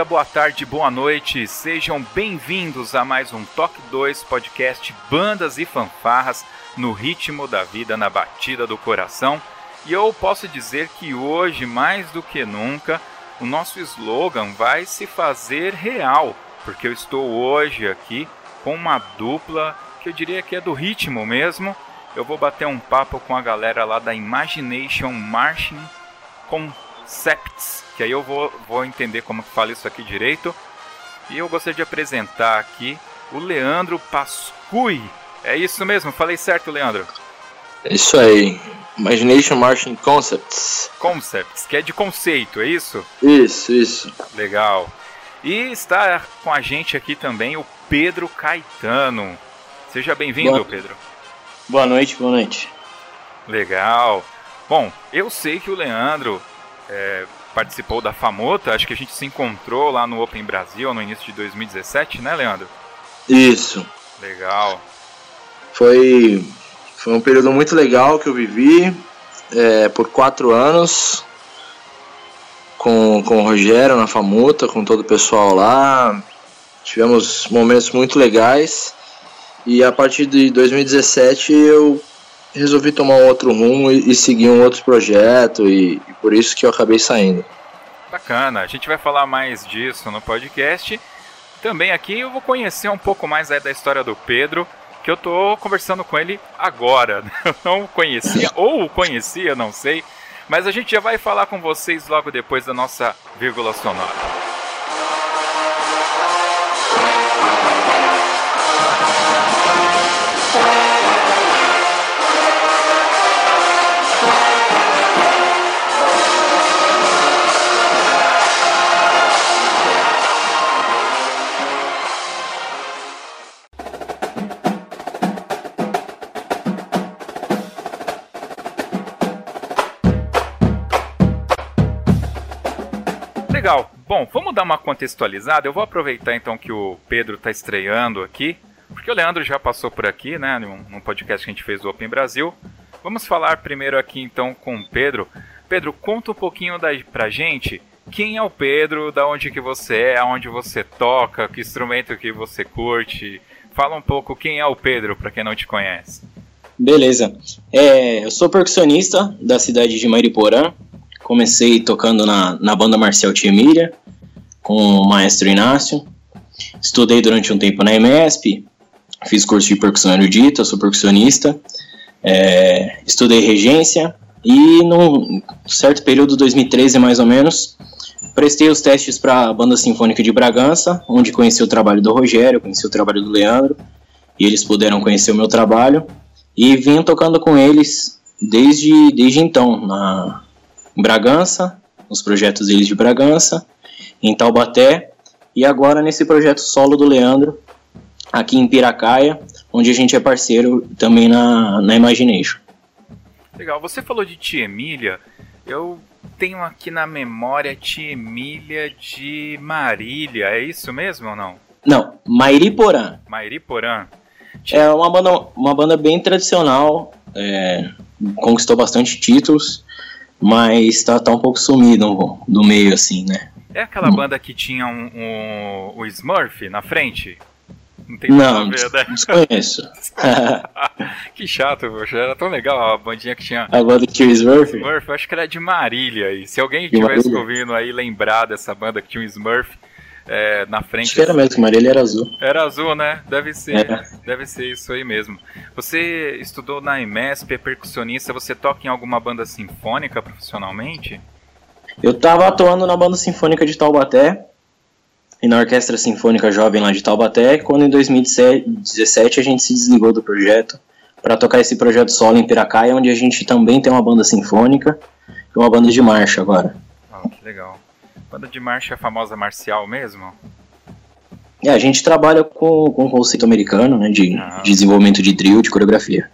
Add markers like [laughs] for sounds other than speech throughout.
Dia, boa tarde, boa noite. Sejam bem-vindos a mais um Toque 2 podcast Bandas e Fanfarras no ritmo da vida, na batida do coração. E eu posso dizer que hoje, mais do que nunca, o nosso slogan vai se fazer real, porque eu estou hoje aqui com uma dupla que eu diria que é do ritmo mesmo. Eu vou bater um papo com a galera lá da Imagination Marching Concepts que aí eu vou, vou entender como que fala isso aqui direito. E eu gostaria de apresentar aqui o Leandro Pascui. É isso mesmo? Falei certo, Leandro? É isso aí. Imagination Martian Concepts. Concepts, que é de conceito, é isso? Isso, isso. Legal. E está com a gente aqui também o Pedro Caetano. Seja bem-vindo, Pedro. Boa noite, boa noite. Legal. Bom, eu sei que o Leandro é, participou da Famota, acho que a gente se encontrou lá no Open Brasil no início de 2017, né, Leandro? Isso. Legal. Foi, foi um período muito legal que eu vivi é, por quatro anos com, com o Rogério na Famota, com todo o pessoal lá. Tivemos momentos muito legais. E a partir de 2017 eu resolvi tomar um outro rumo e, e seguir um outro projeto e, e, por isso que eu acabei saindo. Bacana, a gente vai falar mais disso no podcast. Também aqui eu vou conhecer um pouco mais da história do Pedro, que eu tô conversando com ele agora. Eu [laughs] não conhecia, ou conhecia, não sei. Mas a gente já vai falar com vocês logo depois da nossa vírgula sonora. Legal. Bom, vamos dar uma contextualizada. Eu vou aproveitar então que o Pedro está estreando aqui, porque o Leandro já passou por aqui, né, num, num podcast que a gente fez do Open Brasil. Vamos falar primeiro aqui então com o Pedro. Pedro, conta um pouquinho da, pra gente quem é o Pedro, da onde que você é, aonde você toca, que instrumento que você curte. Fala um pouco quem é o Pedro, para quem não te conhece. Beleza. É, eu sou percussionista da cidade de Mariporã, Comecei tocando na, na banda Marcel Tia Emília, com o maestro Inácio. Estudei durante um tempo na EMESP, fiz curso de percussão erudita, sou percussionista. É, estudei regência e num certo período, 2013 mais ou menos, prestei os testes para a Banda Sinfônica de Bragança, onde conheci o trabalho do Rogério, conheci o trabalho do Leandro, e eles puderam conhecer o meu trabalho, e vim tocando com eles desde, desde então, na, Bragança, nos projetos deles de Bragança, em Taubaté e agora nesse projeto solo do Leandro, aqui em Piracaia, onde a gente é parceiro também na, na Imagination. Legal, você falou de Tia Emília, eu tenho aqui na memória Tia Emília de Marília, é isso mesmo ou não? Não, Mairiporã. Mairiporã. É uma banda, uma banda bem tradicional, é, conquistou bastante títulos, mas tá, tá um pouco sumido do meio, assim, né? É aquela hum. banda que tinha um, um, o Smurf na frente? Não tem nada a ver, né? Desconheço. [laughs] [laughs] que chato, poxa. Era tão legal a bandinha que tinha. A banda que tinha o Smurf? Smurf, acho que era de Marília. E se alguém estivesse ouvindo aí lembrar dessa banda que tinha o Smurf, é, na frente. Acho que era mesmo, Marília era azul. Era azul, né? Deve ser. É. Deve ser isso aí mesmo. Você estudou na IMESP, é percussionista, você toca em alguma banda sinfônica profissionalmente? Eu tava atuando na banda sinfônica de Taubaté e na Orquestra Sinfônica Jovem lá de Taubaté, quando em 2017 a gente se desligou do projeto para tocar esse projeto solo em Piracaia, onde a gente também tem uma banda sinfônica e uma banda de marcha agora. Ah, que legal. Banda de marcha é a famosa marcial mesmo? É, a gente trabalha com, com conceito americano, né, de, ah. de desenvolvimento de drill, de coreografia.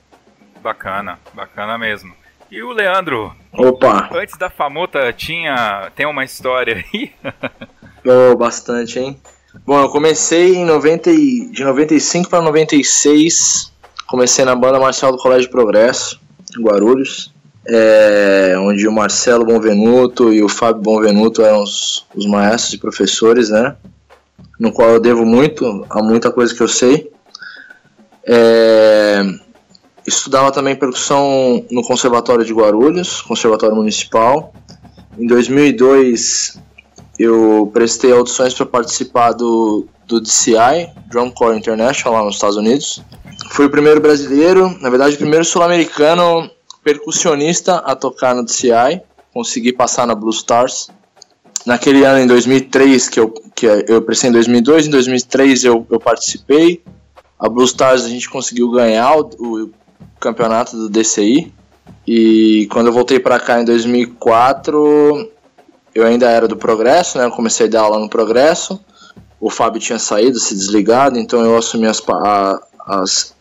Bacana, bacana mesmo. E o Leandro? Opa! Antes da Famuta tinha. Tem uma história aí? [laughs] oh, bastante, hein? Bom, eu comecei em 90, de 95 para 96. Comecei na banda marcial do Colégio Progresso, em Guarulhos é, onde o Marcelo Bonvenuto e o Fábio Bonvenuto eram os, os maestros e professores, né? No qual eu devo muito a muita coisa que eu sei. É, estudava também percussão no Conservatório de Guarulhos, Conservatório Municipal. Em 2002 eu prestei audições para participar do, do DCI, Drum Corps International, lá nos Estados Unidos. Fui o primeiro brasileiro, na verdade, o primeiro sul-americano percussionista a tocar no DCI, consegui passar na Blue Stars. Naquele ano, em 2003, que eu, que eu prestei em 2002, em 2003 eu, eu participei. A Blue Stars a gente conseguiu ganhar o, o campeonato do DCI. E quando eu voltei para cá em 2004, eu ainda era do Progresso, né? Eu comecei a dar aula no Progresso. O Fábio tinha saído, se desligado, então eu assumi as, a, as,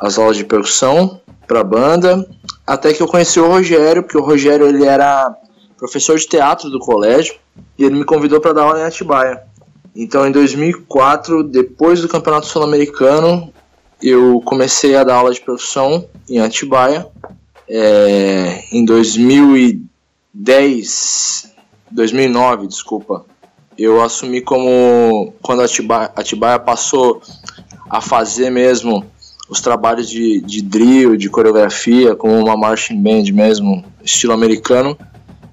as aulas de percussão para a banda até que eu conheci o Rogério, porque o Rogério ele era professor de teatro do colégio e ele me convidou para dar aula em Atibaia. Então, em 2004, depois do Campeonato Sul-Americano, eu comecei a dar aula de percussão em Atibaia. É, em 2010, 2009, desculpa, eu assumi como quando Atibaia, Atibaia passou a fazer mesmo os trabalhos de, de drill, de coreografia, como uma marching band mesmo, estilo americano,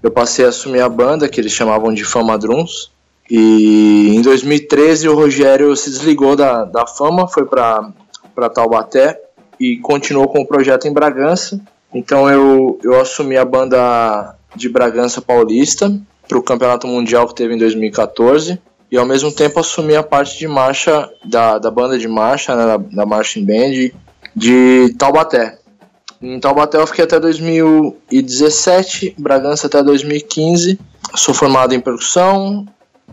eu passei a assumir a banda, que eles chamavam de Fama Drums. E em 2013 o Rogério se desligou da, da Fama, foi para Taubaté e continuou com o projeto em Bragança. Então eu, eu assumi a banda de Bragança Paulista para o Campeonato Mundial que teve em 2014 e ao mesmo tempo assumi a parte de marcha da, da banda de marcha, né, da, da Marching Band de Taubaté. Em Taubaté eu fiquei até 2017, Bragança até 2015. Sou formado em percussão,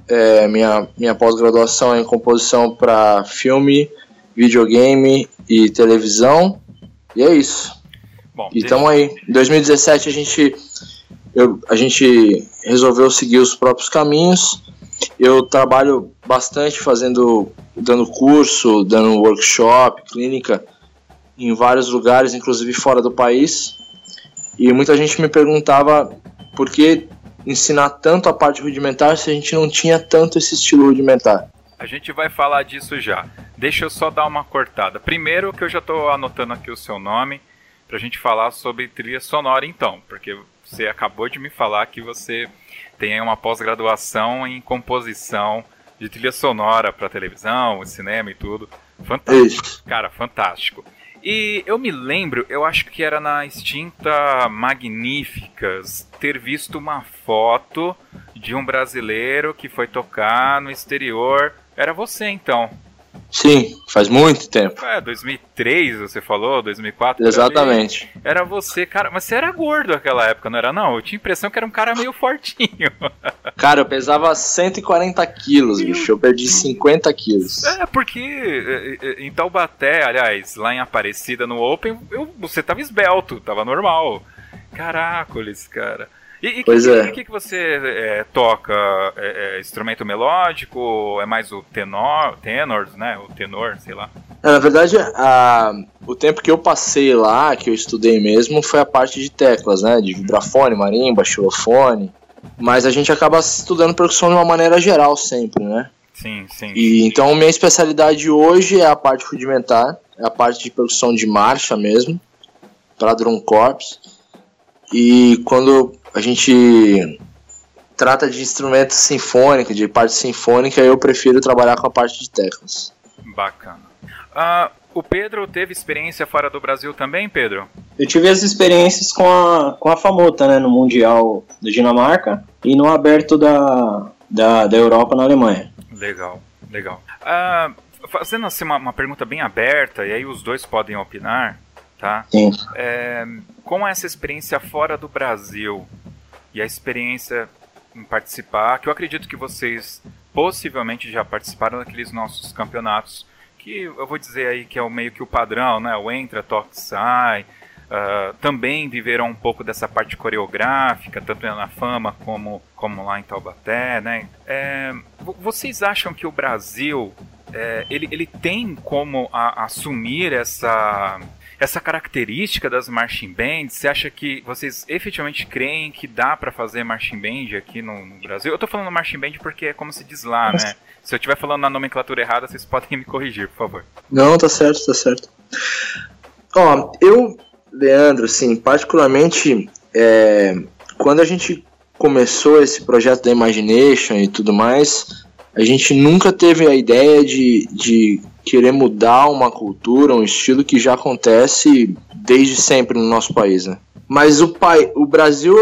é, minha, minha pós-graduação é em composição para filme, videogame e televisão. E é isso. Bom, e estamos aí. Em 2017 a gente, eu, a gente resolveu seguir os próprios caminhos eu trabalho bastante fazendo, dando curso, dando workshop, clínica em vários lugares, inclusive fora do país. E muita gente me perguntava por que ensinar tanto a parte rudimentar se a gente não tinha tanto esse estilo rudimentar. A gente vai falar disso já. Deixa eu só dar uma cortada. Primeiro que eu já estou anotando aqui o seu nome para a gente falar sobre trilha sonora então, porque você acabou de me falar que você tem uma pós-graduação em composição de trilha sonora para televisão, cinema e tudo. Fantástico. Isso. Cara, fantástico. E eu me lembro, eu acho que era na extinta Magníficas, ter visto uma foto de um brasileiro que foi tocar no exterior. Era você então. Sim, faz muito tempo. É, 2003 você falou, 2004. Exatamente. Era você, cara, mas você era gordo naquela época, não era não? Eu tinha a impressão que era um cara meio fortinho. [laughs] Cara, eu pesava 140 quilos, bicho, eu perdi 50 quilos. É, porque é, é, em Taubaté, aliás, lá em Aparecida, no Open, eu, você tava esbelto, tava normal. Caracoles, cara. E, e pois que, é. o que, que você é, toca? É, é, instrumento melódico? É mais o tenor, tenor, né? O tenor, sei lá. É, na verdade, a, o tempo que eu passei lá, que eu estudei mesmo, foi a parte de teclas, né? De vibrafone, marimba, xilofone. Mas a gente acaba estudando percussão de uma maneira geral sempre, né? Sim, sim. E, então, minha especialidade hoje é a parte rudimentar, é a parte de percussão de marcha mesmo, para drum corps. E quando a gente trata de instrumentos sinfônicos, de parte sinfônica, eu prefiro trabalhar com a parte de teclas. Bacana. Uh, o Pedro teve experiência fora do Brasil também, Pedro? Eu tive as experiências com a, com a Famota, né, no Mundial da Dinamarca e no Aberto da, da, da Europa na Alemanha. Legal, legal. Uh, fazendo assim uma, uma pergunta bem aberta, e aí os dois podem opinar, tá? Sim. É, com essa experiência fora do Brasil e a experiência em participar, que eu acredito que vocês possivelmente já participaram daqueles nossos campeonatos, que eu vou dizer aí que é o meio que o padrão, né? O entra, toque, sai. Uh, também viveram um pouco dessa parte coreográfica, tanto na fama como, como lá em Taubaté, né? É, vocês acham que o Brasil é, ele, ele tem como a, assumir essa essa característica das marching bands, você acha que vocês efetivamente creem que dá para fazer marching band aqui no, no, Brasil? Eu tô falando marching band porque é como se diz lá, né? Se eu estiver falando na nomenclatura errada, vocês podem me corrigir, por favor. Não, tá certo, tá certo. Ó, eu, Leandro, assim, particularmente, é, quando a gente começou esse projeto da Imagination e tudo mais, a gente nunca teve a ideia de, de querer mudar uma cultura, um estilo que já acontece desde sempre no nosso país, né? Mas o, pai, o Brasil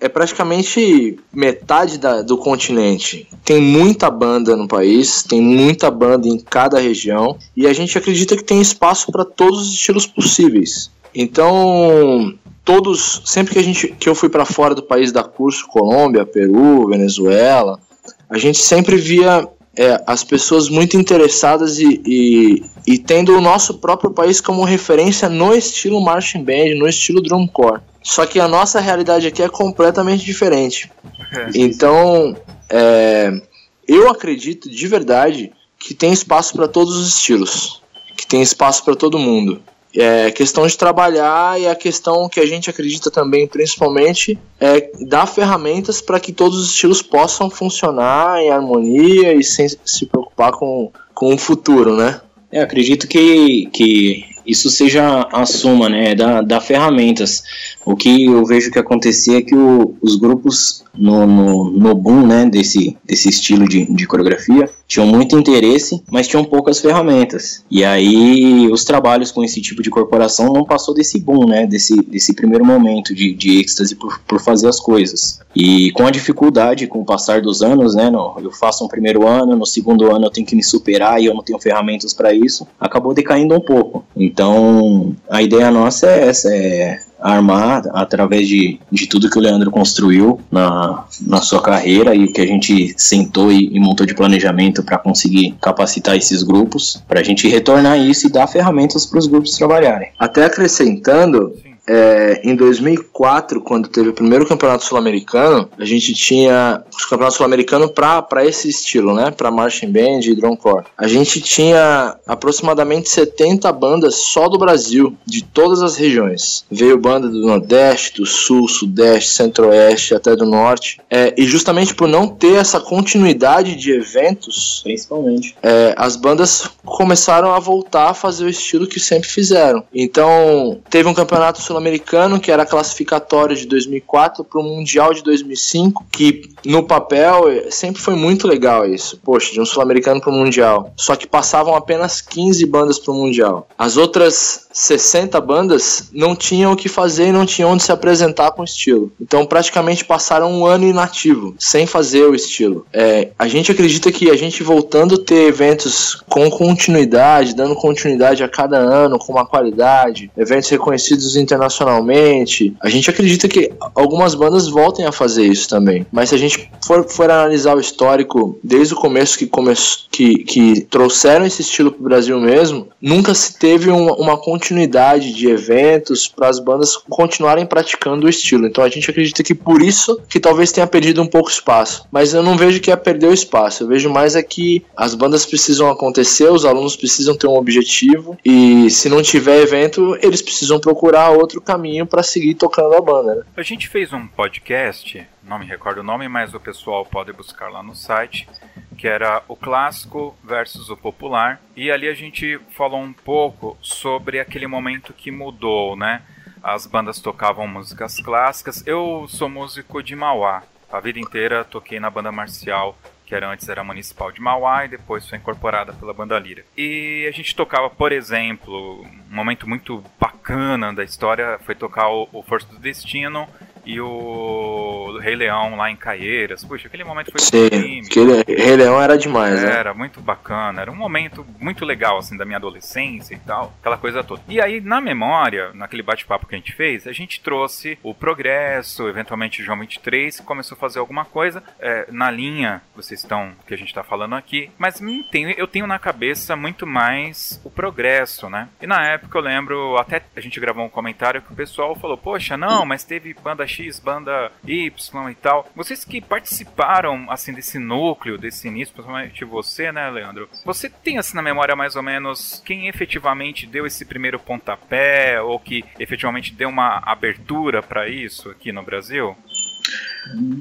é praticamente metade da, do continente. Tem muita banda no país, tem muita banda em cada região e a gente acredita que tem espaço para todos os estilos possíveis. Então, todos, sempre que a gente que eu fui para fora do país da curso, Colômbia, Peru, Venezuela, a gente sempre via é, as pessoas muito interessadas e, e, e, tendo o nosso próprio país como referência no estilo marching band, no estilo drumcore. Só que a nossa realidade aqui é completamente diferente. É. Então, é, eu acredito de verdade que tem espaço para todos os estilos, que tem espaço para todo mundo é questão de trabalhar e a questão que a gente acredita também, principalmente, é dar ferramentas para que todos os estilos possam funcionar em harmonia e sem se preocupar com, com o futuro, né? É, acredito que, que isso seja a soma, né, da, da ferramentas. O que eu vejo que acontecia é que o, os grupos no, no, no, boom, né, desse, desse estilo de, de coreografia, tinham muito interesse, mas tinham poucas ferramentas. E aí os trabalhos com esse tipo de corporação não passou desse boom, né, desse, desse primeiro momento de, de êxtase por, por fazer as coisas. E com a dificuldade, com o passar dos anos, né, no, eu faço um primeiro ano, no segundo ano eu tenho que me superar e eu não tenho ferramentas para isso, acabou decaindo um pouco. Então a ideia nossa é essa, é armar através de, de tudo que o Leandro construiu na, na sua carreira e o que a gente sentou e, e montou de planejamento para conseguir capacitar esses grupos, para a gente retornar isso e dar ferramentas para os grupos trabalharem. Até acrescentando, é, em 2004, quando teve o primeiro campeonato sul-americano, a gente tinha os campeonatos sul-americanos para esse estilo, né? Para marching band e drumcore. A gente tinha aproximadamente 70 bandas só do Brasil, de todas as regiões. Veio banda do Nordeste, do Sul, Sudeste, Centro-Oeste, até do Norte. É, e justamente por não ter essa continuidade de eventos, principalmente, é, as bandas começaram a voltar a fazer o estilo que sempre fizeram. Então, teve um campeonato sul Sul-Americano, que era classificatório de 2004 para o Mundial de 2005, que no papel eh, sempre foi muito legal isso. Poxa, de um Sul-Americano para o Mundial. Só que passavam apenas 15 bandas para o Mundial. As outras 60 bandas não tinham o que fazer e não tinham onde se apresentar com estilo. Então praticamente passaram um ano inativo, sem fazer o estilo. É, a gente acredita que a gente voltando a ter eventos com continuidade, dando continuidade a cada ano, com uma qualidade, eventos reconhecidos internacionalmente internacionalmente. A gente acredita que algumas bandas voltem a fazer isso também. Mas se a gente for, for analisar o histórico desde o começo que, come, que, que trouxeram esse estilo pro Brasil mesmo, nunca se teve uma, uma continuidade de eventos para as bandas continuarem praticando o estilo. Então a gente acredita que por isso que talvez tenha perdido um pouco espaço. Mas eu não vejo que é perder o espaço. Eu vejo mais é que as bandas precisam acontecer, os alunos precisam ter um objetivo e se não tiver evento, eles precisam procurar outro caminho para seguir tocando a banda. Né? A gente fez um podcast, não me recordo o nome, mas o pessoal pode buscar lá no site, que era o clássico versus o popular, e ali a gente falou um pouco sobre aquele momento que mudou, né? As bandas tocavam músicas clássicas. Eu sou músico de Mauá. A vida inteira toquei na banda marcial que era antes era municipal de Mauá e depois foi incorporada pela banda Lira. E a gente tocava, por exemplo, um momento muito bacana da história foi tocar o, o Força do Destino e o Rei Leão lá em Caieiras. Puxa, aquele momento foi Sim, Rei Leão era demais, né? Era muito bacana, era um momento muito legal, assim, da minha adolescência e tal, aquela coisa toda. E aí, na memória, naquele bate-papo que a gente fez, a gente trouxe o Progresso, eventualmente João 23, que começou a fazer alguma coisa é, na linha vocês estão, que a gente está falando aqui, mas tenho, eu tenho na cabeça muito mais o Progresso, né? E na época eu lembro, até a gente gravou um comentário que o pessoal falou, poxa, não, mas teve banda Banda Y e tal. Vocês que participaram, assim, desse núcleo, desse início, principalmente você, né, Leandro? Você tem, assim, na memória mais ou menos quem efetivamente deu esse primeiro pontapé ou que efetivamente deu uma abertura para isso aqui no Brasil?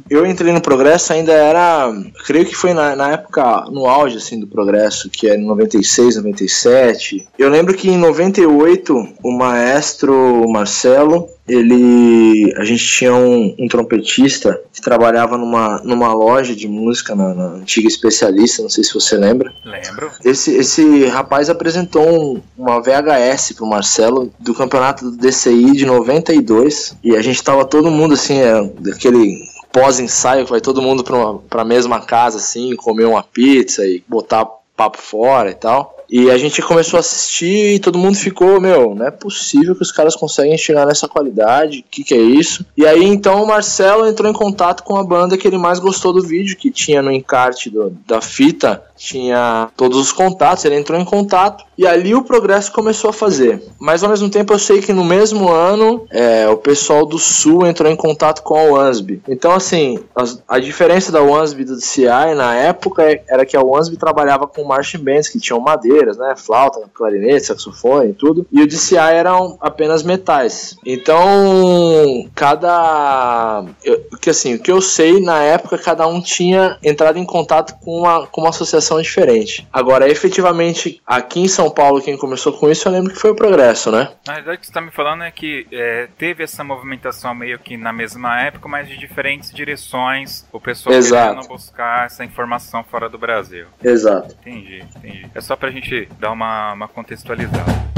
Eu entrei no Progresso, ainda era. Creio que foi na, na, época, no auge assim, do Progresso, que em 96, 97. Eu lembro que em 98, o maestro Marcelo, ele. A gente tinha um, um trompetista que trabalhava numa, numa loja de música na, na, antiga especialista, não sei se você lembra. Lembro. Esse, esse rapaz apresentou um, uma VHS pro Marcelo do campeonato do DCI de 92. E a gente tava todo mundo assim, é, daquele pós-ensaio, que vai todo mundo pra, uma, pra mesma casa, assim, comer uma pizza e botar papo fora e tal. E a gente começou a assistir e todo mundo ficou, meu, não é possível que os caras conseguem chegar nessa qualidade, o que, que é isso? E aí então o Marcelo entrou em contato com a banda que ele mais gostou do vídeo, que tinha no encarte do, da fita tinha todos os contatos, ele entrou em contato e ali o progresso começou a fazer. Mas ao mesmo tempo eu sei que no mesmo ano é, o pessoal do Sul entrou em contato com a Wansby. Então assim, a, a diferença da Wansby e do DCI na época era que a Wansby trabalhava com marching bands que tinham madeiras, né, flauta, clarinete, saxofone e tudo, e o DCI eram apenas metais. Então cada, eu, que assim, o que eu sei na época cada um tinha entrado em contato com uma, com uma associação diferente. Agora, efetivamente, aqui em São Paulo, quem começou com isso, eu lembro que foi o Progresso, né? Na verdade, o que você está me falando é que é, teve essa movimentação meio que na mesma época, mas de diferentes direções, o pessoal Exato. querendo buscar essa informação fora do Brasil. Exato. Entendi, entendi. É só pra gente dar uma, uma contextualizada.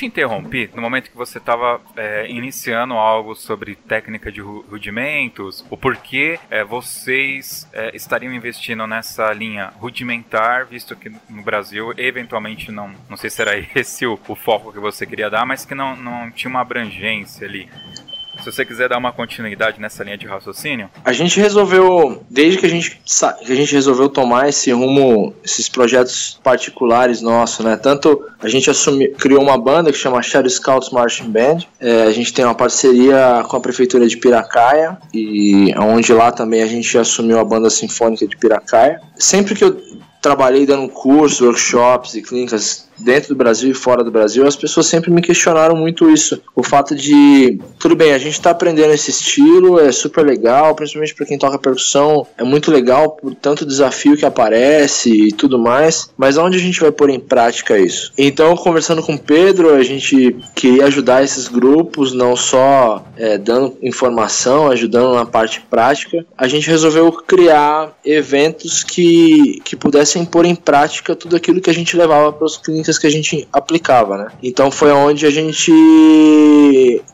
Te interrompi no momento que você estava é, iniciando algo sobre técnica de rudimentos, o porquê é, vocês é, estariam investindo nessa linha rudimentar, visto que no Brasil, eventualmente, não, não sei se era [laughs] esse o, o foco que você queria dar, mas que não, não tinha uma abrangência ali. Se você quiser dar uma continuidade nessa linha de raciocínio. A gente resolveu, desde que a gente, que a gente resolveu tomar esse rumo, esses projetos particulares nossos, né? Tanto a gente assumiu, criou uma banda que chama Shadow Scouts Marching Band. É, a gente tem uma parceria com a prefeitura de Piracaia e onde lá também a gente assumiu a banda sinfônica de Piracaia. Sempre que eu trabalhei dando cursos, workshops e clínicas dentro do Brasil e fora do Brasil, as pessoas sempre me questionaram muito isso. O fato de, tudo bem, a gente está aprendendo esse estilo, é super legal, principalmente para quem toca percussão, é muito legal por tanto desafio que aparece e tudo mais, mas onde a gente vai pôr em prática isso? Então, conversando com o Pedro, a gente queria ajudar esses grupos, não só é, dando informação, ajudando na parte prática, a gente resolveu criar eventos que, que pudessem pôr em prática tudo aquilo que a gente levava para os clínicas que a gente aplicava, né? Então foi onde a gente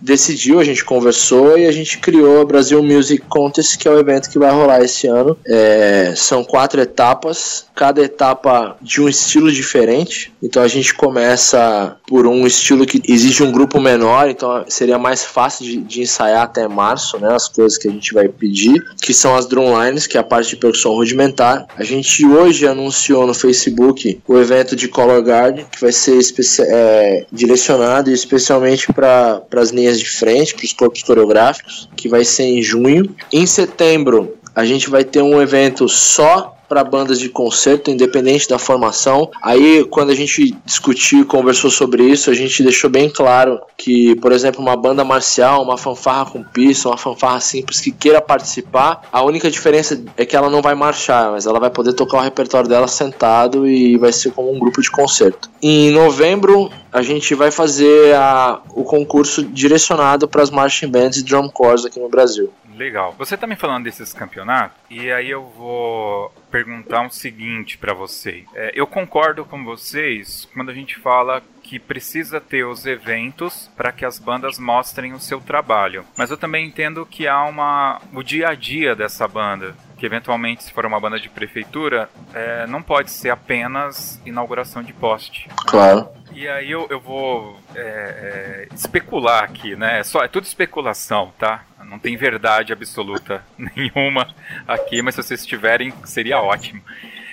decidiu, a gente conversou e a gente criou a Brasil Music Contest, que é o evento que vai rolar esse ano. É, são quatro etapas, cada etapa de um estilo diferente. Então a gente começa por um estilo que exige um grupo menor, então seria mais fácil de, de ensaiar até março, né? As coisas que a gente vai pedir, que são as drumlines, que é a parte de percussão rudimentar. A gente hoje anunciou no Facebook o evento de Color Guard, que vai ser é, direcionado especialmente para as linhas de frente, para os corpos coreográficos, que vai ser em junho. Em setembro, a gente vai ter um evento só para bandas de concerto, independente da formação. Aí, quando a gente discutiu e conversou sobre isso, a gente deixou bem claro que, por exemplo, uma banda marcial, uma fanfarra com pista, uma fanfarra simples que queira participar, a única diferença é que ela não vai marchar, mas ela vai poder tocar o repertório dela sentado e vai ser como um grupo de concerto. Em novembro, a gente vai fazer a, o concurso direcionado para as marching bands e drum corps aqui no Brasil. Legal. Você tá me falando desses campeonatos e aí eu vou perguntar o um seguinte para vocês. É, eu concordo com vocês quando a gente fala que precisa ter os eventos para que as bandas mostrem o seu trabalho. Mas eu também entendo que há uma o dia a dia dessa banda que eventualmente se for uma banda de prefeitura é, não pode ser apenas inauguração de poste. Claro. E aí eu, eu vou é, é, especular aqui, né? É, só, é tudo especulação, tá? Não tem verdade absoluta [laughs] nenhuma aqui, mas se vocês tiverem, seria ótimo.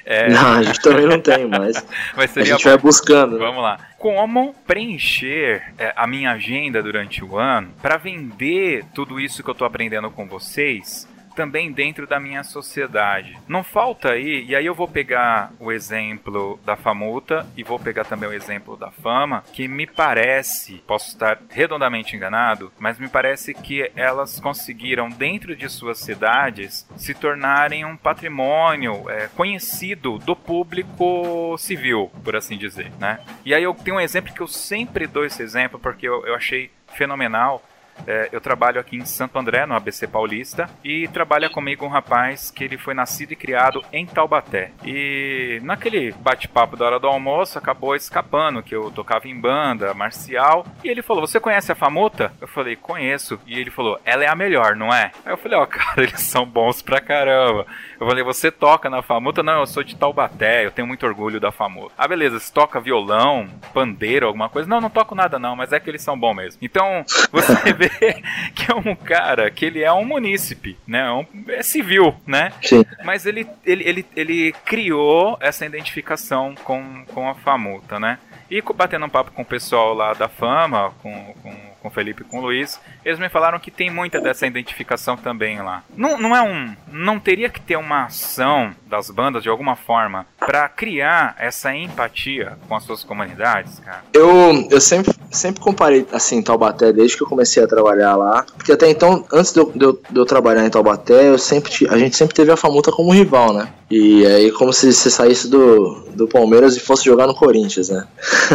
É... [laughs] Não, a gente também não tem, mas, [laughs] mas a gente vai buscando. Vamos lá. Como preencher é, a minha agenda durante o ano para vender tudo isso que eu estou aprendendo com vocês também dentro da minha sociedade. Não falta aí, e aí eu vou pegar o exemplo da Famuta e vou pegar também o exemplo da Fama, que me parece, posso estar redondamente enganado, mas me parece que elas conseguiram, dentro de suas cidades, se tornarem um patrimônio é, conhecido do público civil, por assim dizer, né? E aí eu tenho um exemplo que eu sempre dou esse exemplo porque eu, eu achei fenomenal é, eu trabalho aqui em Santo André, no ABC Paulista, e trabalha comigo um rapaz que ele foi nascido e criado em Taubaté. E naquele bate-papo da hora do almoço, acabou escapando que eu tocava em banda, marcial, e ele falou: Você conhece a Famuta? Eu falei: Conheço. E ele falou: Ela é a melhor, não é? Aí eu falei: Ó, oh, [laughs] cara, eles são bons pra caramba. Eu falei: Você toca na Famuta? Não, eu sou de Taubaté, eu tenho muito orgulho da Famuta. Ah, beleza, você toca violão, pandeiro, alguma coisa? Não, não toco nada não, mas é que eles são bons mesmo. Então, você [laughs] vê [laughs] que é um cara que ele é um munícipe, né? É, um, é civil, né? Sim. Mas ele, ele, ele, ele criou essa identificação com, com a Famuta, né? E batendo um papo com o pessoal lá da Fama, com, com, com o Felipe e com o Luiz, eles me falaram que tem muita dessa identificação também lá. Não, não é um. Não teria que ter uma ação das bandas de alguma forma para criar essa empatia com as suas comunidades, cara? Eu, eu sempre, sempre comparei assim Taubaté desde que eu comecei a trabalhar lá, porque até então, antes de eu, de eu, de eu trabalhar em Taubaté, eu sempre, a gente sempre teve a Famuta como rival, né? E aí como se você saísse do, do Palmeiras e fosse jogar no Corinthians, né?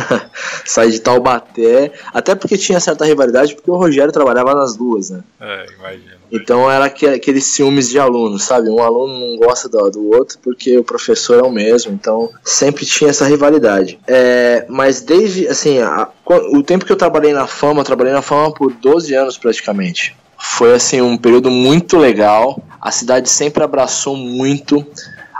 [laughs] Sair de Taubaté, até porque tinha certa rivalidade, porque o Rogério trabalhava nas duas, né? É, imagina. Então era aqueles ciúmes de alunos, sabe? Um aluno não gosta do, do outro porque o professor é o mesmo, então sempre tinha essa rivalidade. É, mas desde, assim, a, o tempo que eu trabalhei na Fama, eu trabalhei na Fama por 12 anos praticamente. Foi, assim, um período muito legal. A cidade sempre abraçou muito.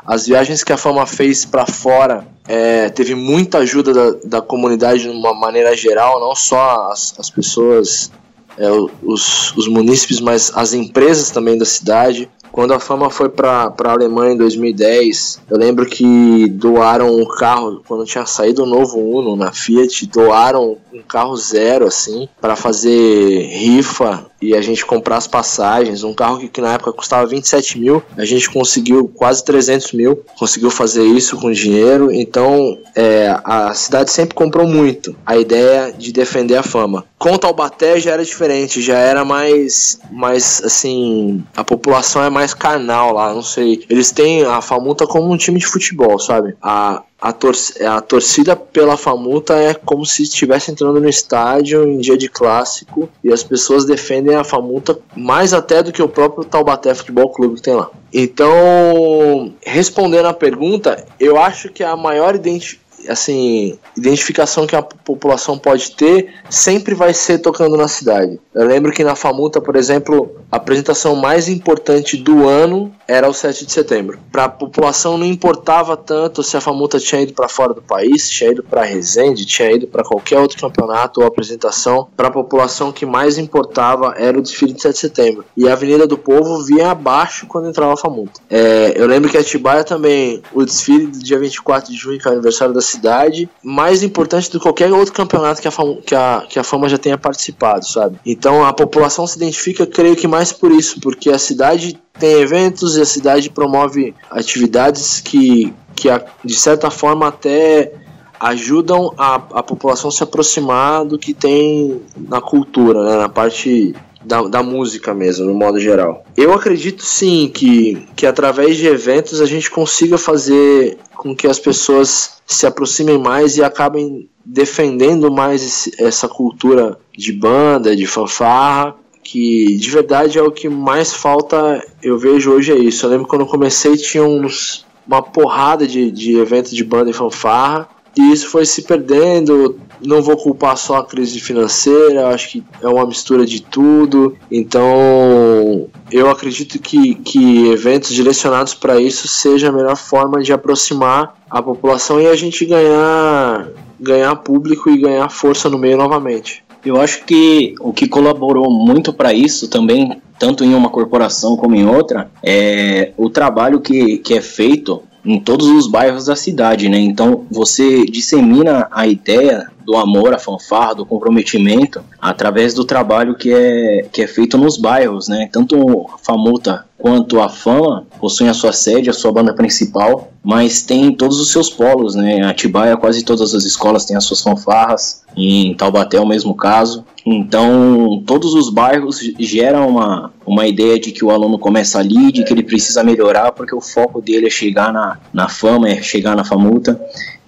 As viagens que a Fama fez para fora é, teve muita ajuda da, da, comunidade de uma maneira geral, não só as, as pessoas, é, os, os munícipes, mas as empresas também da cidade. Quando a fama foi para a Alemanha em 2010, eu lembro que doaram um carro, quando tinha saído o novo Uno na Fiat, doaram um carro zero, assim, para fazer rifa e a gente comprar as passagens. Um carro que, que, na época custava 27 mil, a gente conseguiu quase 300 mil, conseguiu fazer isso com dinheiro. Então é, a cidade sempre comprou muito a ideia de defender a fama. Com Taubaté já era diferente, já era mais, mais assim, a população é mais carnal lá, não sei. Eles têm a Famuta como um time de futebol, sabe? A, a, tor a torcida pela Famuta é como se estivesse entrando no estádio em dia de clássico e as pessoas defendem a Famuta mais até do que o próprio Taubaté Futebol Clube que tem lá. Então, respondendo a pergunta, eu acho que a maior identificação assim, identificação que a população pode ter sempre vai ser tocando na cidade. Eu lembro que na Famuta, por exemplo, a apresentação mais importante do ano era o 7 de setembro. Para a população não importava tanto se a Famuta tinha ido para fora do país, tinha ido para Resende, tinha ido para qualquer outro campeonato ou apresentação. Para a população que mais importava era o desfile de 7 de setembro. E a Avenida do Povo vinha abaixo quando entrava a Famuta. É, eu lembro que a Atibaia também, o desfile do dia 24 de junho, que é o aniversário da cidade, mais importante do que qualquer outro campeonato que a, Fama, que a, que a Fama já tenha participado, sabe? Então a população se identifica, creio que mais por isso, porque a cidade tem eventos e a cidade promove atividades que, que de certa forma até ajudam a, a população a se aproximar do que tem na cultura, né, na parte da, da música mesmo, no modo geral. Eu acredito sim que, que através de eventos a gente consiga fazer com que as pessoas se aproximem mais e acabem defendendo mais esse, essa cultura de banda, de fanfarra, que de verdade é o que mais falta, eu vejo hoje é isso. Eu lembro quando eu comecei tinha uns, uma porrada de, de eventos de banda e fanfarra, e isso foi se perdendo, não vou culpar só a crise financeira, acho que é uma mistura de tudo. Então, eu acredito que, que eventos direcionados para isso seja a melhor forma de aproximar a população e a gente ganhar, ganhar público e ganhar força no meio novamente. Eu acho que o que colaborou muito para isso também, tanto em uma corporação como em outra, é o trabalho que, que é feito em todos os bairros da cidade, né? Então você dissemina a ideia do amor, a fanfarra, do comprometimento, através do trabalho que é, que é feito nos bairros, né? Tanto a Famuta quanto a Fama possuem a sua sede, a sua banda principal, mas tem todos os seus polos, né? Atibaia, quase todas as escolas têm as suas fanfarras, em Taubaté é o mesmo caso. Então, todos os bairros geram uma, uma ideia de que o aluno começa ali, de que ele precisa melhorar, porque o foco dele é chegar na, na fama, é chegar na famuta.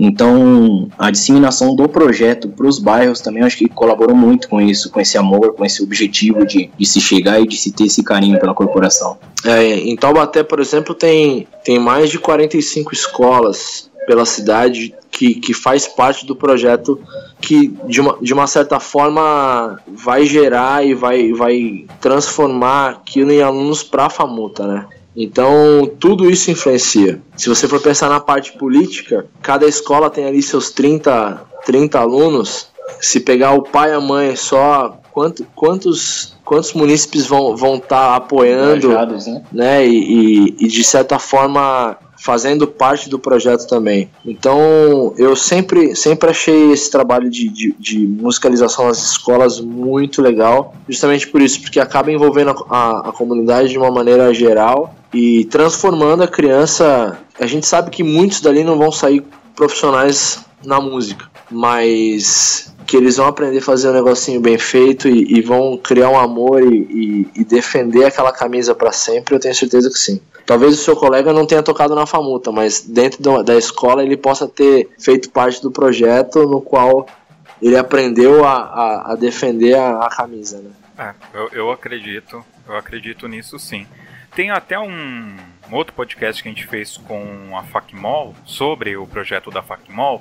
Então, a disseminação do projeto para os bairros também acho que colaborou muito com isso, com esse amor, com esse objetivo de, de se chegar e de se ter esse carinho pela corporação. É, em Taubaté, por exemplo, tem, tem mais de 45 escolas pela cidade que, que faz parte do projeto que, de uma, de uma certa forma, vai gerar e vai, vai transformar aquilo em alunos para a FAMUTA, né? Então, tudo isso influencia. Se você for pensar na parte política, cada escola tem ali seus 30, 30 alunos. Se pegar o pai e a mãe só, quanto, quantos, quantos munícipes vão estar vão tá apoiando, né? né? E, e, e, de certa forma fazendo parte do projeto também. Então eu sempre, sempre achei esse trabalho de, de, de, musicalização nas escolas muito legal, justamente por isso, porque acaba envolvendo a, a, a comunidade de uma maneira geral e transformando a criança. A gente sabe que muitos dali não vão sair profissionais na música, mas que eles vão aprender a fazer um negocinho bem feito e, e vão criar um amor e, e, e defender aquela camisa para sempre, eu tenho certeza que sim. Talvez o seu colega não tenha tocado na famuta, mas dentro da escola ele possa ter feito parte do projeto no qual ele aprendeu a, a, a defender a, a, camisa. Né? É, eu, eu acredito, eu acredito nisso sim. Tem até um, um outro podcast que a gente fez com a Facmol sobre o projeto da Facmol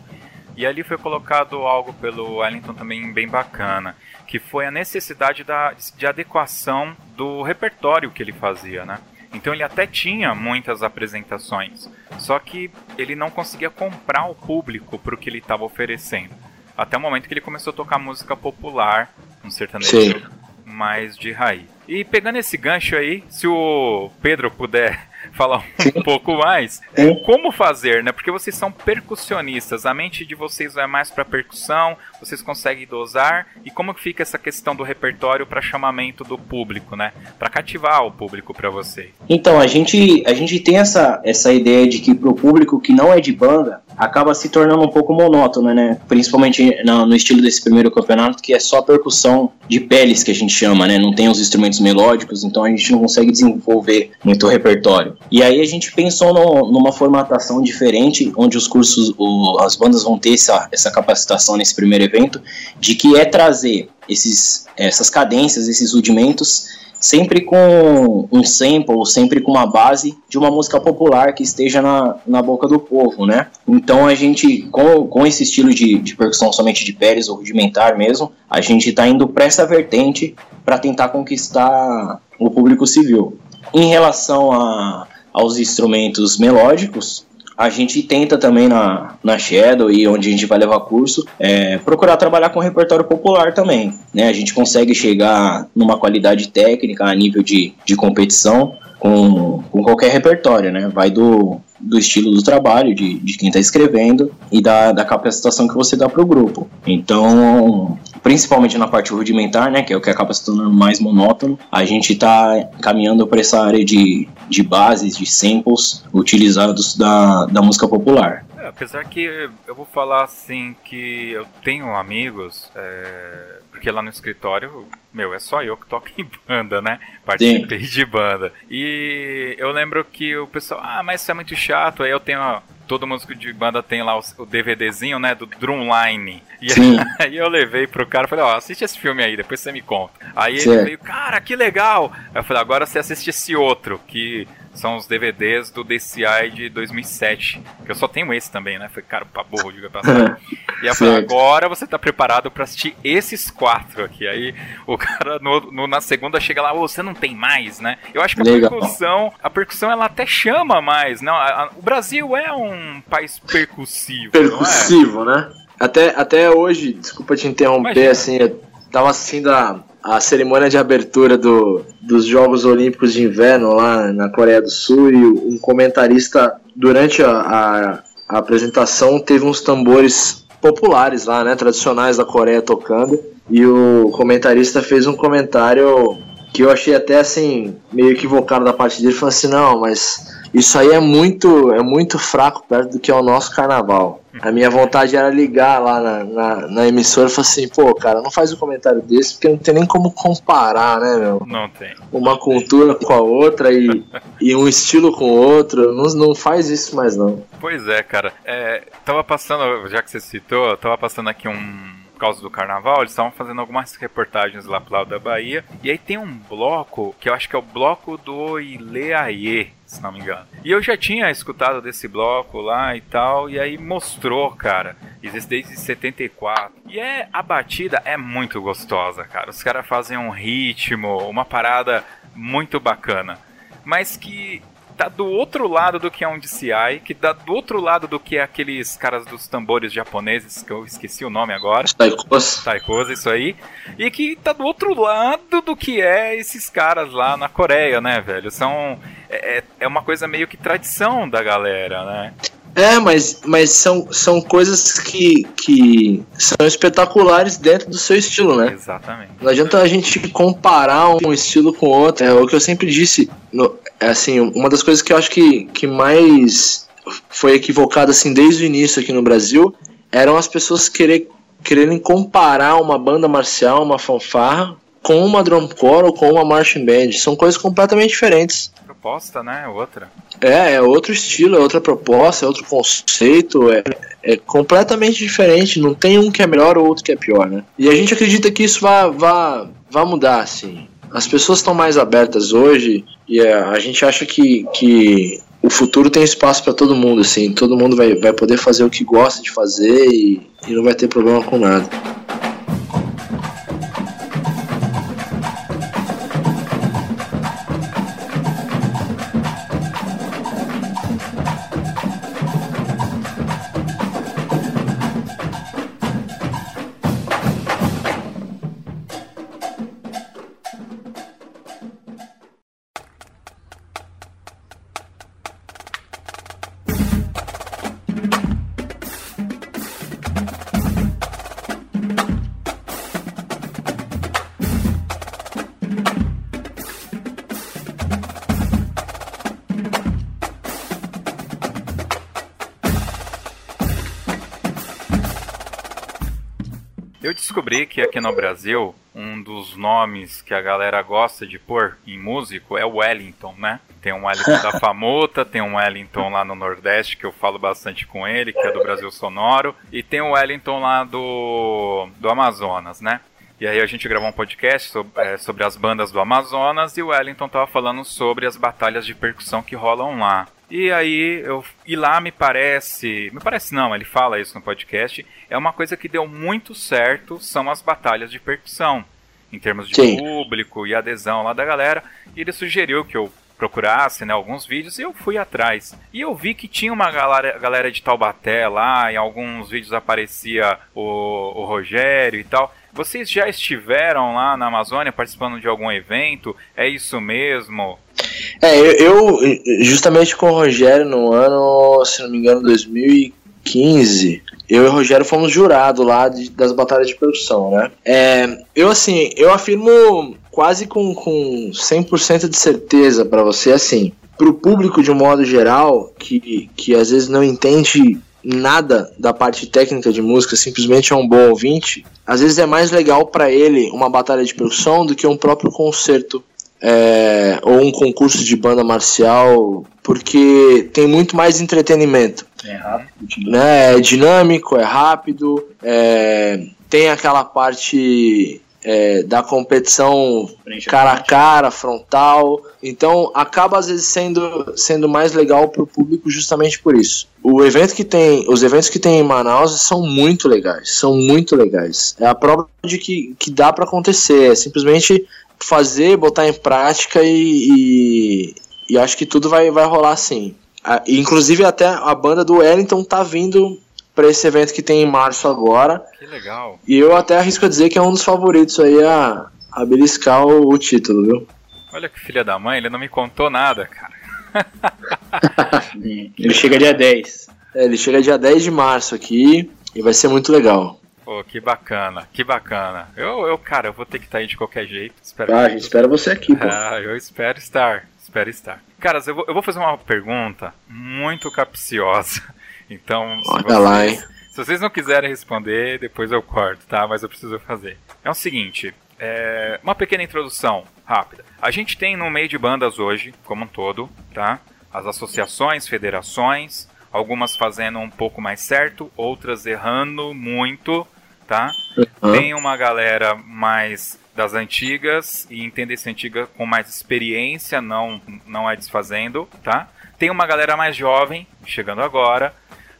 e ali foi colocado algo pelo Wellington também bem bacana, que foi a necessidade da, de adequação do repertório que ele fazia, né? Então ele até tinha muitas apresentações, só que ele não conseguia comprar o público para o que ele estava oferecendo. Até o momento que ele começou a tocar música popular, um sertanejo Sim. mais de raiz. E pegando esse gancho aí, se o Pedro puder [laughs] falar um pouco mais. Sim. Como fazer, né? Porque vocês são percussionistas, a mente de vocês é mais para percussão, vocês conseguem dosar e como que fica essa questão do repertório para chamamento do público, né? Para cativar o público para vocês. Então, a gente a gente tem essa essa ideia de que pro público que não é de banda, acaba se tornando um pouco monótono, né? Principalmente no, no, estilo desse primeiro campeonato, que é só percussão de peles que a gente chama, né? Não tem os instrumentos melódicos, então a gente não consegue desenvolver muito repertório. E aí a gente pensou no, numa formatação diferente, onde os cursos, o, as bandas vão ter essa, essa capacitação nesse primeiro evento, de que é trazer esses, essas cadências, esses rudimentos sempre com um sample, sempre com uma base de uma música popular que esteja na, na boca do povo, né? Então a gente, com, com esse estilo de, de percussão somente de Pérez ou rudimentar mesmo, a gente está indo para essa vertente para tentar conquistar o público civil. Em relação a, aos instrumentos melódicos, a gente tenta também na, na Shadow e onde a gente vai levar curso, é, procurar trabalhar com repertório popular também. Né? A gente consegue chegar numa qualidade técnica a nível de, de competição com, com qualquer repertório, né? Vai do, do estilo do trabalho, de, de quem está escrevendo e da, da capacitação que você dá para o grupo. Então, principalmente na parte rudimentar, né, que é o que acaba se tornando mais monótono, a gente está caminhando para essa área de, de bases, de samples utilizados da, da música popular. É, apesar que eu vou falar assim que eu tenho amigos, é, porque lá no escritório, meu, é só eu que toco em banda, né? Participei Sim. de banda. E eu lembro que o pessoal, ah, mas isso é muito chato. Aí eu tenho todo músico de banda tem lá o, o DVDzinho, né, do Drumline. E Sim. [laughs] aí eu levei pro cara, falei, ó, assiste esse filme aí, depois você me conta. Aí certo. ele veio, cara, que legal. Aí eu falei, agora você assiste esse outro, que são os DVDs do DCI de 2007, que eu só tenho esse também, né? Foi caro pra burro, diga passar. [laughs] e agora você tá preparado para assistir esses quatro aqui. Aí o cara no, no, na segunda chega lá, oh, você não tem mais, né? Eu acho que a Legal. percussão, a percussão ela até chama mais, não? A, a, o Brasil é um país percussivo, Percussivo, é? né? Até, até hoje, desculpa te interromper, Imagina. assim, eu tava assistindo a, a cerimônia de abertura do, dos Jogos Olímpicos de Inverno lá na Coreia do Sul e um comentarista, durante a, a, a apresentação, teve uns tambores populares lá, né, tradicionais da Coreia tocando, e o comentarista fez um comentário que eu achei até assim meio equivocado da parte dele, falando assim, não, mas isso aí é muito, é muito fraco perto do que é o nosso carnaval. A minha vontade era ligar lá na, na, na emissora e falar assim, pô, cara, não faz um comentário desse, porque não tem nem como comparar, né, meu? Não tem. Uma cultura com a outra e, [laughs] e um estilo com o outro. Não, não faz isso mais, não. Pois é, cara. É, tava passando, já que você citou, tava passando aqui um por causa do carnaval, eles estavam fazendo algumas reportagens lá pro lado da Bahia. E aí tem um bloco, que eu acho que é o bloco do Ileaie, se não me engano. E eu já tinha escutado desse bloco lá e tal, e aí mostrou, cara. Existe desde 74. E é a batida é muito gostosa, cara. Os caras fazem um ritmo, uma parada muito bacana. Mas que tá do outro lado do que é um DCI, que tá do outro lado do que é aqueles caras dos tambores japoneses, que eu esqueci o nome agora. Taikos. Taikos, isso aí. E que tá do outro lado do que é esses caras lá na Coreia, né, velho? São. É, é uma coisa meio que tradição da galera, né? É, mas, mas são, são coisas que, que são espetaculares dentro do seu estilo, né? Exatamente. Não adianta a gente comparar um estilo com outro. É o que eu sempre disse. No, é assim, uma das coisas que eu acho que, que mais foi equivocada assim desde o início aqui no Brasil eram as pessoas querer, quererem comparar uma banda marcial, uma fanfarra, com uma drumcore ou com uma marching band. São coisas completamente diferentes proposta, né? Outra. É, é outro estilo, é outra proposta, é outro conceito, é, é completamente diferente. Não tem um que é melhor ou outro que é pior, né? E a gente acredita que isso vai, vai, vai mudar, assim. As pessoas estão mais abertas hoje e é, a gente acha que, que o futuro tem espaço para todo mundo, assim. Todo mundo vai, vai poder fazer o que gosta de fazer e, e não vai ter problema com nada. Que aqui no Brasil, um dos nomes que a galera gosta de pôr em músico é Wellington, né? Tem um Wellington da [laughs] Famuta, tem um Wellington lá no Nordeste, que eu falo bastante com ele, que é do Brasil Sonoro, e tem o Wellington lá do, do Amazonas, né? E aí a gente gravou um podcast sobre, é, sobre as bandas do Amazonas e o Wellington tava falando sobre as batalhas de percussão que rolam lá. E aí eu e lá me parece, me parece não, ele fala isso no podcast, é uma coisa que deu muito certo, são as batalhas de percussão, em termos de Sim. público e adesão lá da galera. E ele sugeriu que eu procurasse né, alguns vídeos e eu fui atrás. E eu vi que tinha uma galera, galera de Taubaté lá, em alguns vídeos aparecia o, o Rogério e tal. Vocês já estiveram lá na Amazônia participando de algum evento? É isso mesmo? É, eu, justamente com o Rogério no ano, se não me engano, 2015, eu e o Rogério fomos jurados lá de, das batalhas de percussão, né? É, eu, assim, eu afirmo quase com, com 100% de certeza para você, assim, pro público de um modo geral, que, que às vezes não entende nada da parte técnica de música, simplesmente é um bom ouvinte, às vezes é mais legal para ele uma batalha de percussão do que um próprio concerto é, ou um concurso de banda marcial, porque tem muito mais entretenimento. É rápido. Né? É dinâmico, é rápido, é, tem aquela parte é, da competição cara a cara, frontal. Então acaba às vezes sendo, sendo mais legal para o público justamente por isso. O evento que tem, os eventos que tem em Manaus são muito legais, são muito legais. É a prova de que, que dá para acontecer, é simplesmente fazer, botar em prática e, e, e acho que tudo vai, vai rolar assim. inclusive até a banda do Wellington tá vindo para esse evento que tem em março agora. Que legal. E eu até arrisco a dizer que é um dos favoritos aí a, a beliscar o, o título, viu? Olha que filha da mãe, ele não me contou nada, cara. [laughs] ele chega dia 10. É, ele chega dia 10 de março aqui e vai ser muito legal. Pô, que bacana, que bacana. Eu, eu cara, eu vou ter que estar tá aí de qualquer jeito. Espero ah, a gente espera você aqui, pô. Ah, eu espero estar, espero estar. Caras, eu vou, eu vou fazer uma pergunta muito capciosa. [laughs] Então, se vocês, lá, hein? se vocês não quiserem responder, depois eu corto, tá? Mas eu preciso fazer. É o seguinte, é, uma pequena introdução rápida. A gente tem no meio de bandas hoje, como um todo, tá? As associações, federações, algumas fazendo um pouco mais certo, outras errando muito, tá? Uhum. Tem uma galera mais das antigas e entender essa antiga com mais experiência, não não é desfazendo, tá? Tem uma galera mais jovem chegando agora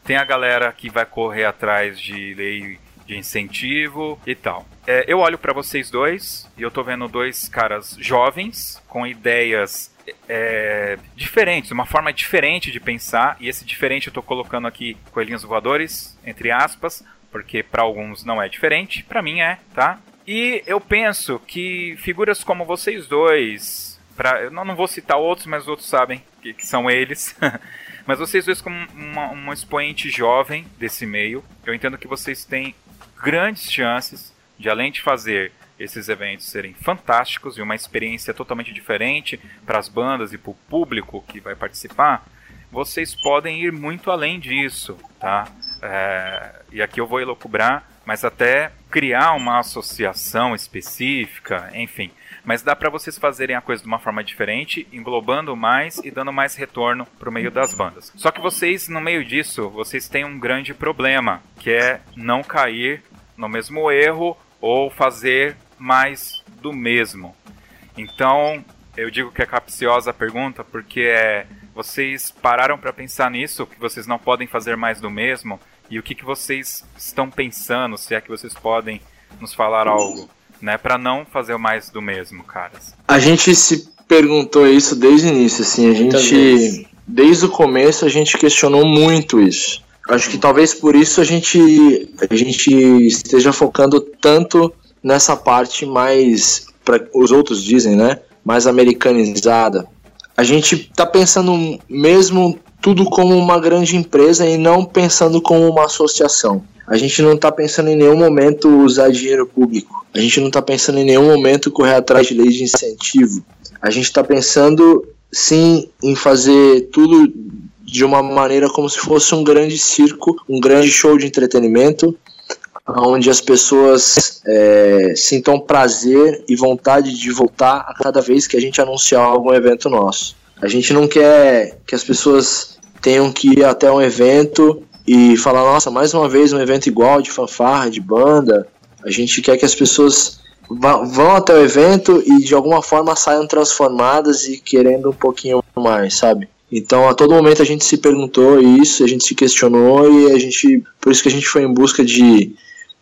tem a galera que vai correr atrás de lei de incentivo e tal. É, eu olho para vocês dois e eu tô vendo dois caras jovens com ideias é, diferentes, uma forma diferente de pensar, e esse diferente eu tô colocando aqui coelhinhos voadores, entre aspas, porque para alguns não é diferente, para mim é, tá? E eu penso que figuras como vocês dois, pra, eu não, vou citar outros, mas outros sabem que, que são eles. [laughs] Mas vocês dois, como uma, um expoente jovem desse meio, eu entendo que vocês têm grandes chances de, além de fazer esses eventos serem fantásticos e uma experiência totalmente diferente para as bandas e para o público que vai participar, vocês podem ir muito além disso, tá? É, e aqui eu vou elocubrar, mas até criar uma associação específica, enfim, mas dá para vocês fazerem a coisa de uma forma diferente, englobando mais e dando mais retorno pro meio das bandas. Só que vocês, no meio disso, vocês têm um grande problema, que é não cair no mesmo erro ou fazer mais do mesmo. Então, eu digo que é capciosa a pergunta porque é vocês pararam para pensar nisso, que vocês não podem fazer mais do mesmo e o que, que vocês estão pensando, se é que vocês podem nos falar algo né? Para não fazer mais do mesmo, caras. A gente se perguntou isso desde o início, assim, a gente desde o começo a gente questionou muito isso. Acho que talvez por isso a gente a gente esteja focando tanto nessa parte mais para os outros dizem, né? Mais americanizada. A gente tá pensando mesmo tudo como uma grande empresa e não pensando como uma associação. A gente não está pensando em nenhum momento usar dinheiro público. A gente não está pensando em nenhum momento correr atrás de leis de incentivo. A gente está pensando sim em fazer tudo de uma maneira como se fosse um grande circo, um grande show de entretenimento, onde as pessoas é, sintam prazer e vontade de voltar a cada vez que a gente anunciar algum evento nosso. A gente não quer que as pessoas tenham que ir até um evento e falar, nossa, mais uma vez um evento igual de fanfarra, de banda. A gente quer que as pessoas vão até o evento e de alguma forma saiam transformadas e querendo um pouquinho mais, sabe? Então, a todo momento a gente se perguntou isso, a gente se questionou e a gente, por isso que a gente foi em busca de,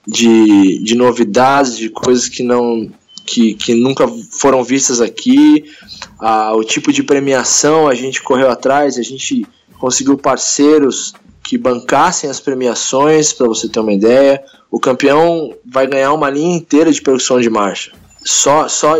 de, de novidades, de coisas que não que, que nunca foram vistas aqui, ah, o tipo de premiação a gente correu atrás, a gente conseguiu parceiros que bancassem as premiações, para você ter uma ideia. O campeão vai ganhar uma linha inteira de percussão de marcha. Só, só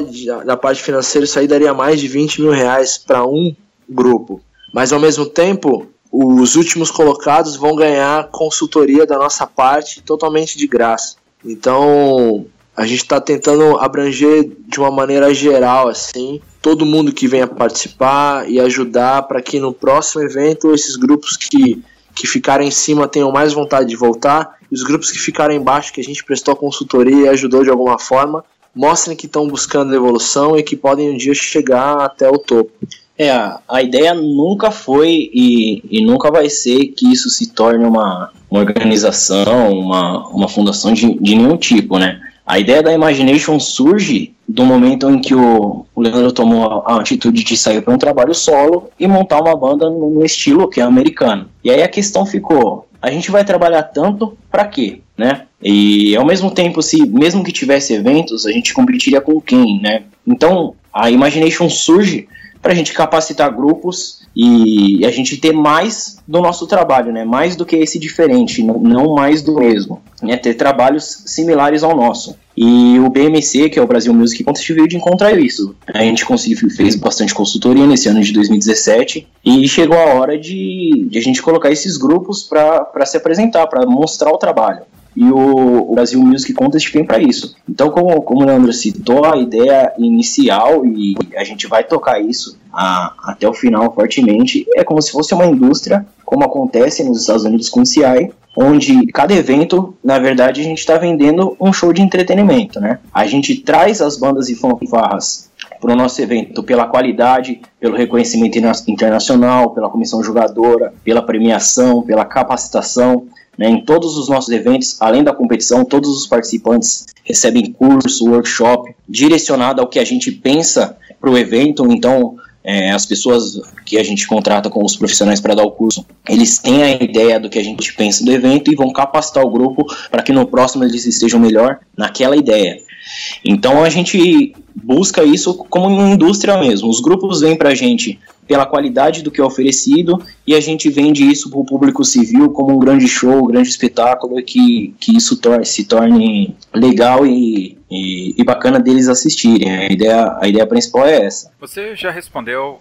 da parte financeira, isso aí daria mais de 20 mil reais para um grupo. Mas ao mesmo tempo, os últimos colocados vão ganhar consultoria da nossa parte totalmente de graça. Então, a gente está tentando abranger de uma maneira geral, assim, todo mundo que venha participar e ajudar para que no próximo evento esses grupos que, que ficarem em cima tenham mais vontade de voltar e os grupos que ficarem embaixo, que a gente prestou consultoria e ajudou de alguma forma, mostrem que estão buscando evolução e que podem um dia chegar até o topo. É, a ideia nunca foi e, e nunca vai ser que isso se torne uma, uma organização, uma, uma fundação de, de nenhum tipo, né? A ideia da Imagination surge do momento em que o, Leandro tomou a, a atitude de sair para um trabalho solo e montar uma banda no, no, estilo que é americano. E aí a questão ficou: a gente vai trabalhar tanto para quê, né? E ao mesmo tempo, se mesmo que tivesse eventos, a gente competiria com quem, né? Então a Imagination surge para a gente capacitar grupos e a gente ter mais do nosso trabalho, né? Mais do que esse diferente, não mais do mesmo, né? Ter trabalhos similares ao nosso. E o BMC, que é o Brasil Music de encontrar isso. A gente conseguiu, fez bastante consultoria nesse ano de 2017 e chegou a hora de, de a gente colocar esses grupos para se apresentar, para mostrar o trabalho e o, o Brasil Music Contest vem para isso. Então, como, como o Leandro citou, a ideia inicial, e a gente vai tocar isso a, até o final fortemente, é como se fosse uma indústria, como acontece nos Estados Unidos com o CI, onde cada evento, na verdade, a gente está vendendo um show de entretenimento, né? A gente traz as bandas e fanfarras para o nosso evento pela qualidade, pelo reconhecimento internacional, pela comissão jogadora, pela premiação, pela capacitação, né, em todos os nossos eventos, além da competição, todos os participantes recebem curso, workshop direcionado ao que a gente pensa para o evento. Então, é, as pessoas que a gente contrata como os profissionais para dar o curso, eles têm a ideia do que a gente pensa do evento e vão capacitar o grupo para que no próximo eles estejam melhor naquela ideia. Então a gente busca isso como uma indústria mesmo. Os grupos vêm para a gente pela qualidade do que é oferecido e a gente vende isso para o público civil como um grande show, um grande espetáculo que, que isso tor se torne legal e, e, e, bacana deles assistirem. A ideia, a ideia principal é essa. Você já respondeu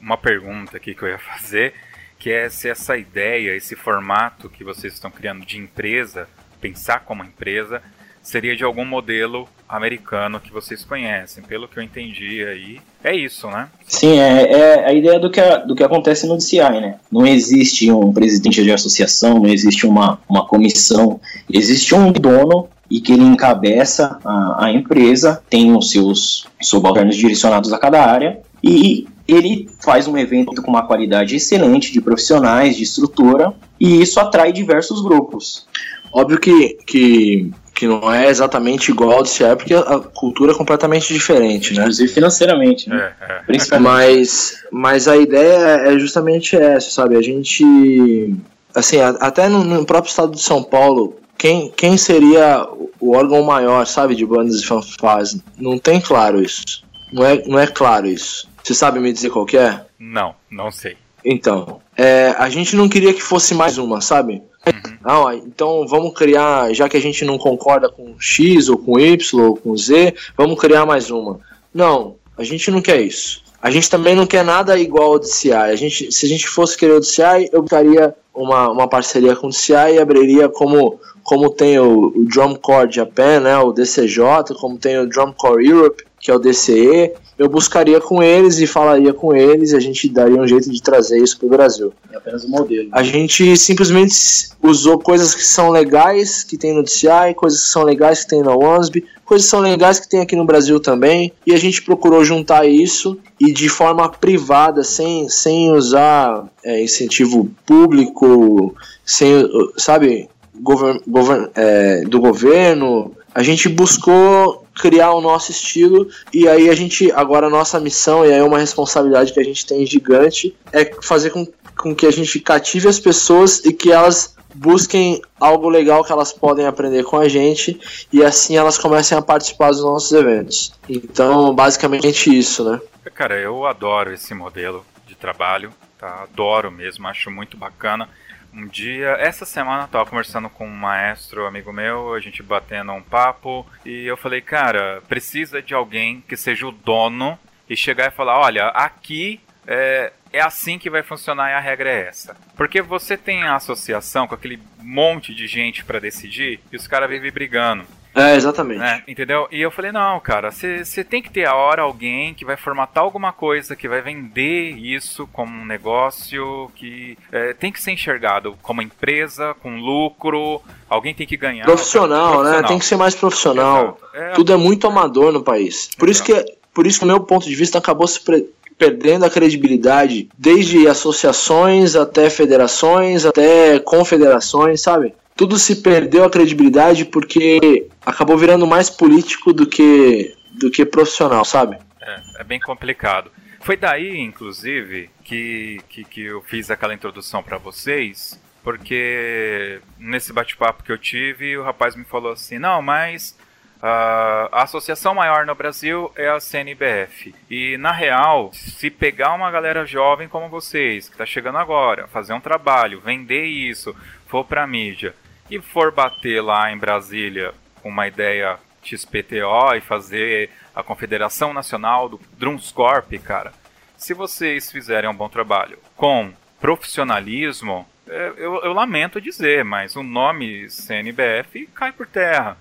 uma pergunta aqui que eu ia fazer, que é se essa ideia, esse formato que vocês estão criando de empresa, pensar como empresa, seria de algum modelo americano que vocês conhecem. Pelo que eu entendi aí, é isso, né? Sim, é, é a ideia do que, do que acontece no DCI, né? Não existe um presidente de associação, não existe uma, uma comissão, existe um dono e que ele encabeça a, a empresa, tem os seus subalternos direcionados a cada área e ele faz um evento com uma qualidade excelente de profissionais, de estrutura, e isso atrai diversos grupos. Óbvio que, que que não é exatamente igual ao do porque a cultura é completamente diferente, né? Inclusive financeiramente, né? É, é. Mas, mas a ideia é justamente essa, sabe? A gente, assim, até no, no, próprio estado de São Paulo, quem, quem seria o órgão maior, sabe, de bandas e fanfarras? Não tem claro isso. Não é, não é claro isso. Você sabe me dizer qual é? Não, não sei. Então, é, a gente não queria que fosse mais uma, sabe? Uhum. Ah, então vamos criar, já que a gente não concorda com X ou com Y ou com Z, vamos criar mais uma. Não, a gente não quer isso. A gente também não quer nada igual ao DCI. A gente, se a gente fosse querer o DCI, eu faria uma, uma parceria com o DCI e abriria como, como tem o, o Drum Corps Japan, né, o DCJ, como tem o Drum Corps Europe, que é o DCE, eu buscaria com eles e falaria com eles e a gente daria um jeito de trazer isso para o Brasil. É apenas um modelo. A gente simplesmente usou coisas que são legais que tem no DCI, coisas que são legais que tem na ONSB, coisas que são legais que tem aqui no Brasil também, e a gente procurou juntar isso e de forma privada, sem, sem usar é, incentivo público, sem, sabe, govern, govern, é, do governo, a gente buscou criar o nosso estilo e aí a gente agora a nossa missão e aí é uma responsabilidade que a gente tem gigante é fazer com, com que a gente cative as pessoas e que elas busquem algo legal que elas podem aprender com a gente e assim elas comecem a participar dos nossos eventos. Então, basicamente isso, né? Cara, eu adoro esse modelo de trabalho, tá? Adoro mesmo, acho muito bacana um dia, essa semana eu tava conversando com um maestro amigo meu, a gente batendo um papo, e eu falei, cara, precisa de alguém que seja o dono e chegar e falar, olha, aqui é, é assim que vai funcionar e a regra é essa. Porque você tem a associação com aquele monte de gente para decidir e os caras vivem brigando. É, exatamente. É, entendeu? E eu falei, não, cara, você tem que ter a hora alguém que vai formatar alguma coisa, que vai vender isso como um negócio, que é, tem que ser enxergado como empresa, com lucro, alguém tem que ganhar. Profissional, profissional. né? Tem que ser mais profissional. É, Tudo é muito amador no país. Por isso que, por isso que o meu ponto de vista acabou se perdendo a credibilidade, desde associações até federações, até confederações, sabe? tudo se perdeu a credibilidade porque acabou virando mais político do que, do que profissional, sabe? É, é bem complicado. Foi daí, inclusive, que, que, que eu fiz aquela introdução para vocês, porque nesse bate-papo que eu tive, o rapaz me falou assim: não, mas A associação maior no Brasil é a CNBF. E na real, se pegar uma galera jovem como vocês, que está chegando agora, fazer um trabalho, vender isso, for para mídia e for bater lá em Brasília com uma ideia XPTO e fazer a Confederação Nacional do Drumscorp, cara, se vocês fizerem um bom trabalho com profissionalismo, é, eu, eu lamento dizer, mas o nome CNBF cai por terra.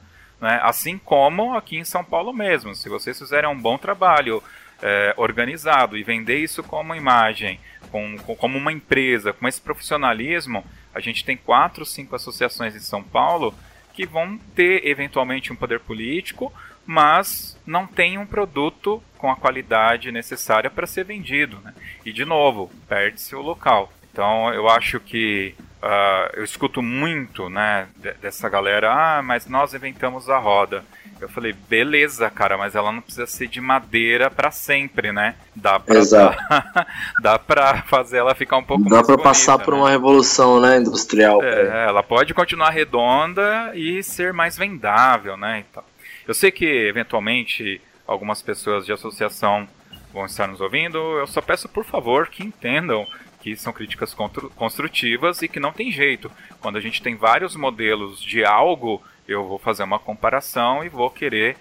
Né? Assim como aqui em São Paulo mesmo. Se vocês fizerem um bom trabalho é, organizado e vender isso como imagem, com, com, como uma empresa, com esse profissionalismo, a gente tem quatro, cinco associações em São Paulo que vão ter eventualmente um poder político, mas não tem um produto com a qualidade necessária para ser vendido. Né? E de novo, perde-se o local. Então eu acho que uh, eu escuto muito né, dessa galera, ah, mas nós inventamos a roda. Eu falei, beleza, cara, mas ela não precisa ser de madeira para sempre, né? Dá pra, Exato. [laughs] dá pra fazer ela ficar um pouco dá mais Dá pra passar por né? uma revolução, né, industrial. É, ela pode continuar redonda e ser mais vendável, né? Então, eu sei que, eventualmente, algumas pessoas de associação vão estar nos ouvindo. Eu só peço, por favor, que entendam que são críticas construtivas e que não tem jeito. Quando a gente tem vários modelos de algo eu vou fazer uma comparação e vou querer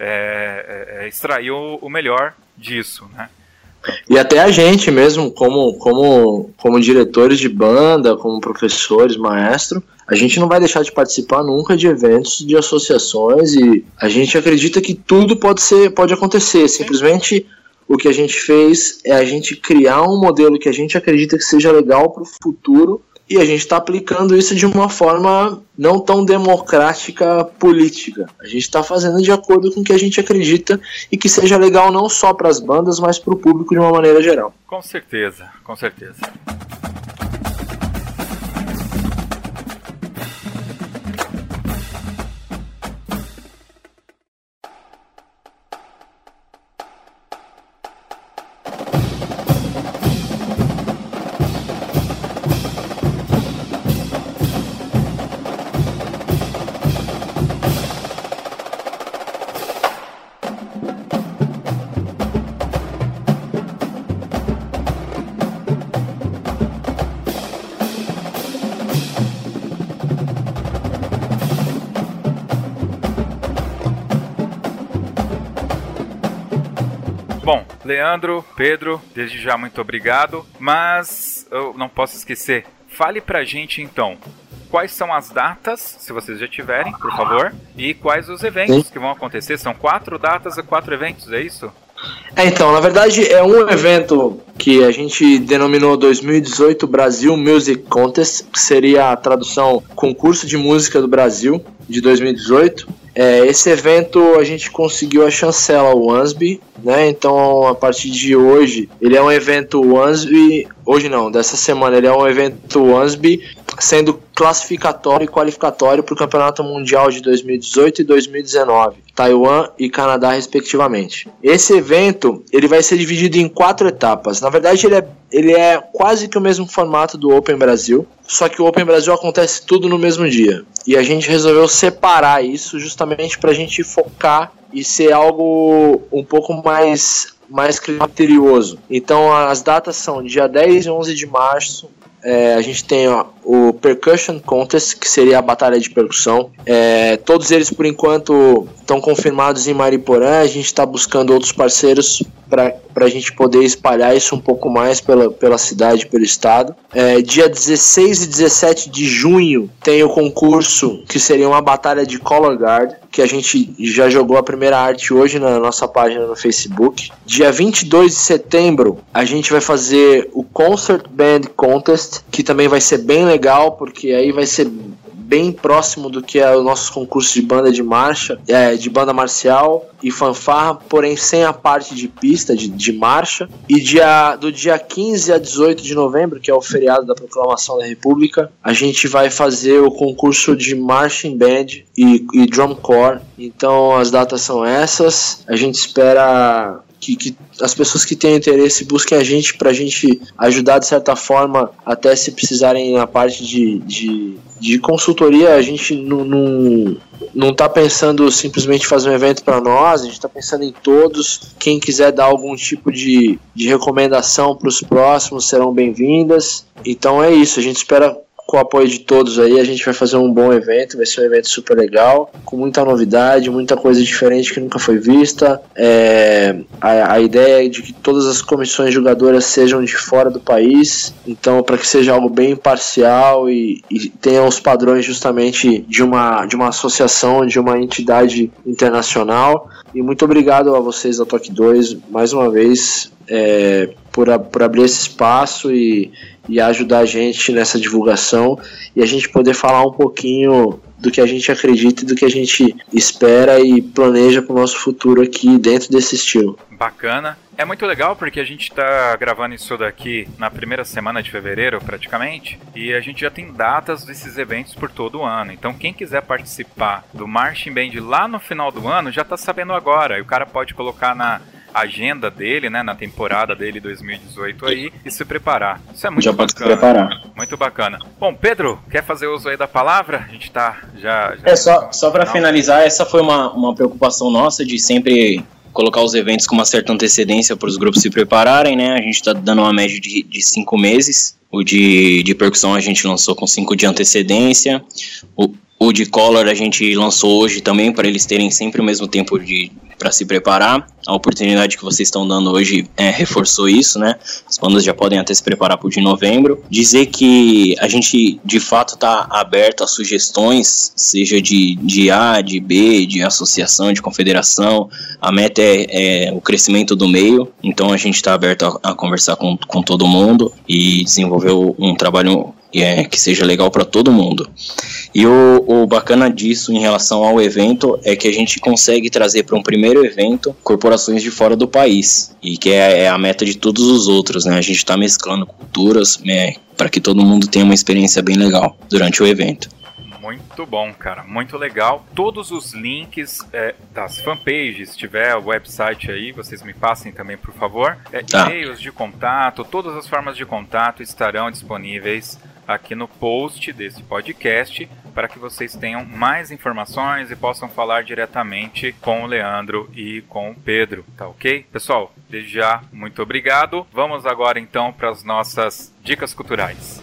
é, é, é, extrair o, o, melhor disso, né? E até a gente mesmo, como, como, como diretores de banda, como professores, maestro, a gente não vai deixar de participar nunca de eventos, de associações e a gente acredita que tudo pode ser, pode acontecer. Simplesmente o que a gente fez é a gente criar um modelo que a gente acredita que seja legal para o futuro e a gente está aplicando isso de uma forma não tão democrática política. A gente está fazendo de acordo com o que a gente acredita e que seja legal não só para as bandas, mas para o público de uma maneira geral. Com certeza, com certeza. Leandro, Pedro, desde já muito obrigado. Mas eu não posso esquecer, fale pra gente então, quais são as datas, se vocês já tiverem, por favor, e quais os eventos Sim. que vão acontecer. São quatro datas e quatro eventos, é isso? É, então, na verdade é um evento que a gente denominou 2018 Brasil Music Contest, que seria a tradução Concurso de Música do Brasil de 2018. É, esse evento a gente conseguiu a chancela Wansby, né? Então a partir de hoje ele é um evento Wansby, hoje não, dessa semana ele é um evento Wansby sendo classificatório e qualificatório para o Campeonato Mundial de 2018 e 2019, Taiwan e Canadá respectivamente. Esse evento ele vai ser dividido em quatro etapas. Na verdade ele é, ele é quase que o mesmo formato do Open Brasil, só que o Open Brasil acontece tudo no mesmo dia. E a gente resolveu separar isso justamente para a gente focar e ser algo um pouco mais mais criterioso. Então as datas são dia 10 e 11 de março é, a gente tem ó, o Percussion Contest, que seria a batalha de percussão. É, todos eles, por enquanto, estão confirmados em Mariporã. A gente está buscando outros parceiros para a gente poder espalhar isso um pouco mais pela, pela cidade, pelo estado. É, dia 16 e 17 de junho tem o concurso que seria uma batalha de Color Guard, que a gente já jogou a primeira arte hoje na nossa página no Facebook. Dia 22 de setembro a gente vai fazer o Concert Band Contest, que também vai ser bem legal, porque aí vai ser bem próximo do que é o nosso concurso de banda de marcha, é, de banda marcial e fanfarra, porém sem a parte de pista, de, de marcha. E dia, do dia 15 a 18 de novembro, que é o feriado da Proclamação da República, a gente vai fazer o concurso de marching band e, e drum corps. Então as datas são essas. A gente espera que, que, as pessoas que têm interesse busquem a gente para a gente ajudar de certa forma, até se precisarem na parte de, de, de consultoria, a gente não, não, não tá pensando simplesmente fazer um evento para nós, a gente está pensando em todos. Quem quiser dar algum tipo de, de recomendação para os próximos serão bem-vindas. Então é isso, a gente espera com o apoio de todos aí, a gente vai fazer um bom evento, vai ser um evento super legal, com muita novidade, muita coisa diferente que nunca foi vista. É, a, a ideia é de que todas as comissões jogadoras sejam de fora do país, então para que seja algo bem imparcial e, e tenha os padrões justamente de uma, de uma associação, de uma entidade internacional. E muito obrigado a vocês da Toque 2 mais uma vez é, por, a, por abrir esse espaço e, e ajudar a gente nessa divulgação e a gente poder falar um pouquinho do que a gente acredita e do que a gente espera e planeja para o nosso futuro aqui dentro desse estilo. Bacana. É muito legal porque a gente está gravando isso daqui na primeira semana de fevereiro, praticamente, e a gente já tem datas desses eventos por todo o ano. Então, quem quiser participar do Marching Band lá no final do ano já está sabendo agora. E o cara pode colocar na agenda dele, né, na temporada dele 2018 aí e se preparar. Isso é muito já bacana. Pode se preparar. Muito bacana. Bom, Pedro, quer fazer uso aí da palavra? A gente tá já. já é só só para finalizar, essa foi uma, uma preocupação nossa de sempre colocar os eventos com uma certa antecedência para os grupos se prepararem, né? A gente está dando uma média de, de cinco meses. O de, de percussão a gente lançou com cinco de antecedência. O, o de color a gente lançou hoje também para eles terem sempre o mesmo tempo de para se preparar. A oportunidade que vocês estão dando hoje é, reforçou isso, né? As bandas já podem até se preparar para o de novembro. Dizer que a gente de fato está aberto a sugestões, seja de, de A, de B, de associação, de confederação. A meta é, é o crescimento do meio, então a gente está aberto a, a, conversar com, com todo mundo e desenvolver um trabalho é, que seja legal para todo mundo. E o, o, bacana disso em relação ao evento é que a gente consegue trazer para um primeiro evento corporações de fora do país e que é, é a meta de todos os outros, né? A gente está mesclando culturas né, para que todo mundo tenha uma experiência bem legal durante o evento. Muito bom, cara, muito legal. Todos os links é, das fanpages, se tiver o website aí, vocês me passem também, por favor. É, tá. E-mails de contato, todas as formas de contato estarão disponíveis aqui no post desse podcast para que vocês tenham mais informações e possam falar diretamente com o Leandro e com o Pedro, tá ok? Pessoal, desde já, muito obrigado. Vamos agora então para as nossas dicas culturais.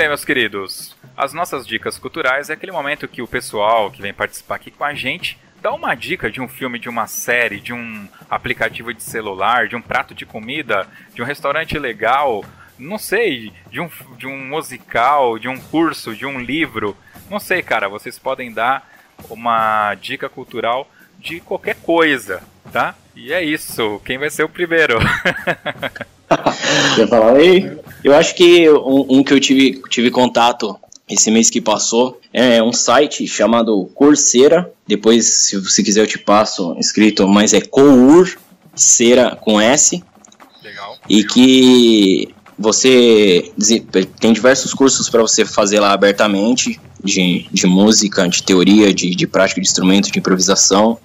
Bem, meus queridos. As nossas dicas culturais é aquele momento que o pessoal que vem participar aqui com a gente dá uma dica de um filme, de uma série, de um aplicativo de celular, de um prato de comida, de um restaurante legal, não sei, de um, de um musical, de um curso, de um livro. Não sei, cara, vocês podem dar uma dica cultural de qualquer coisa, tá? E é isso. Quem vai ser o primeiro? [laughs] Quer falar aí? Eu acho que um, um, que eu tive, tive contato esse mês que passou é um site chamado Coursera. Depois, se você quiser, eu te passo escrito, mas é Coursera com S. Legal. E que você tem diversos cursos para você fazer lá abertamente, de, de música, de teoria, de, de prática de instrumento, de improvisação,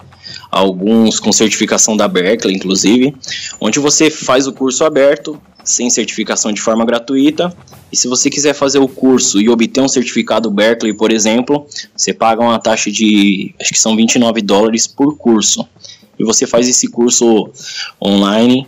alguns com certificação da Berkeley, inclusive, onde você faz o curso aberto, sem certificação de forma gratuita, e se você quiser fazer o curso e obter um certificado Berkeley, por exemplo, você paga uma taxa de, acho que são 29 dólares por curso. E você faz esse curso online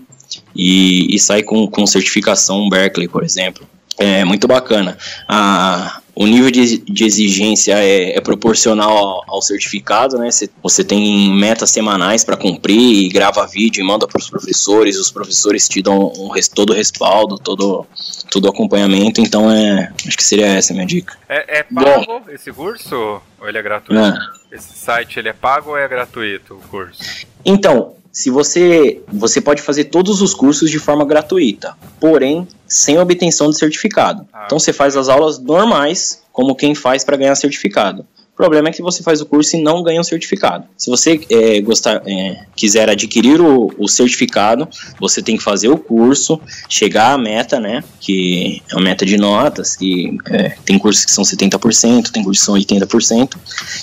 e, e sai com, com certificação Berkeley, por exemplo. É muito bacana. A, o nível de, de exigência é, é proporcional ao, ao, certificado, né? Cê, você tem metas semanais para cumprir e grava vídeo e manda para os professores. Os professores te dão um, todo o respaldo, todo, todo o acompanhamento. Então, é, acho que seria essa a minha dica. É, é pago Bom, esse curso ou ele é gratuito? É. Esse site ele é pago ou é gratuito o curso? Então, se você você pode fazer todos os cursos de forma gratuita, porém sem obtenção de certificado. Ah. Então você faz as aulas normais, como quem faz para ganhar certificado. Problema é que você faz o curso e não ganha o certificado. Se você é, gostar, é, quiser adquirir o, o, certificado, você tem que fazer o curso, chegar à meta, né? Que é a meta de notas, que é, tem cursos que são 70%, tem cursos que são 80%.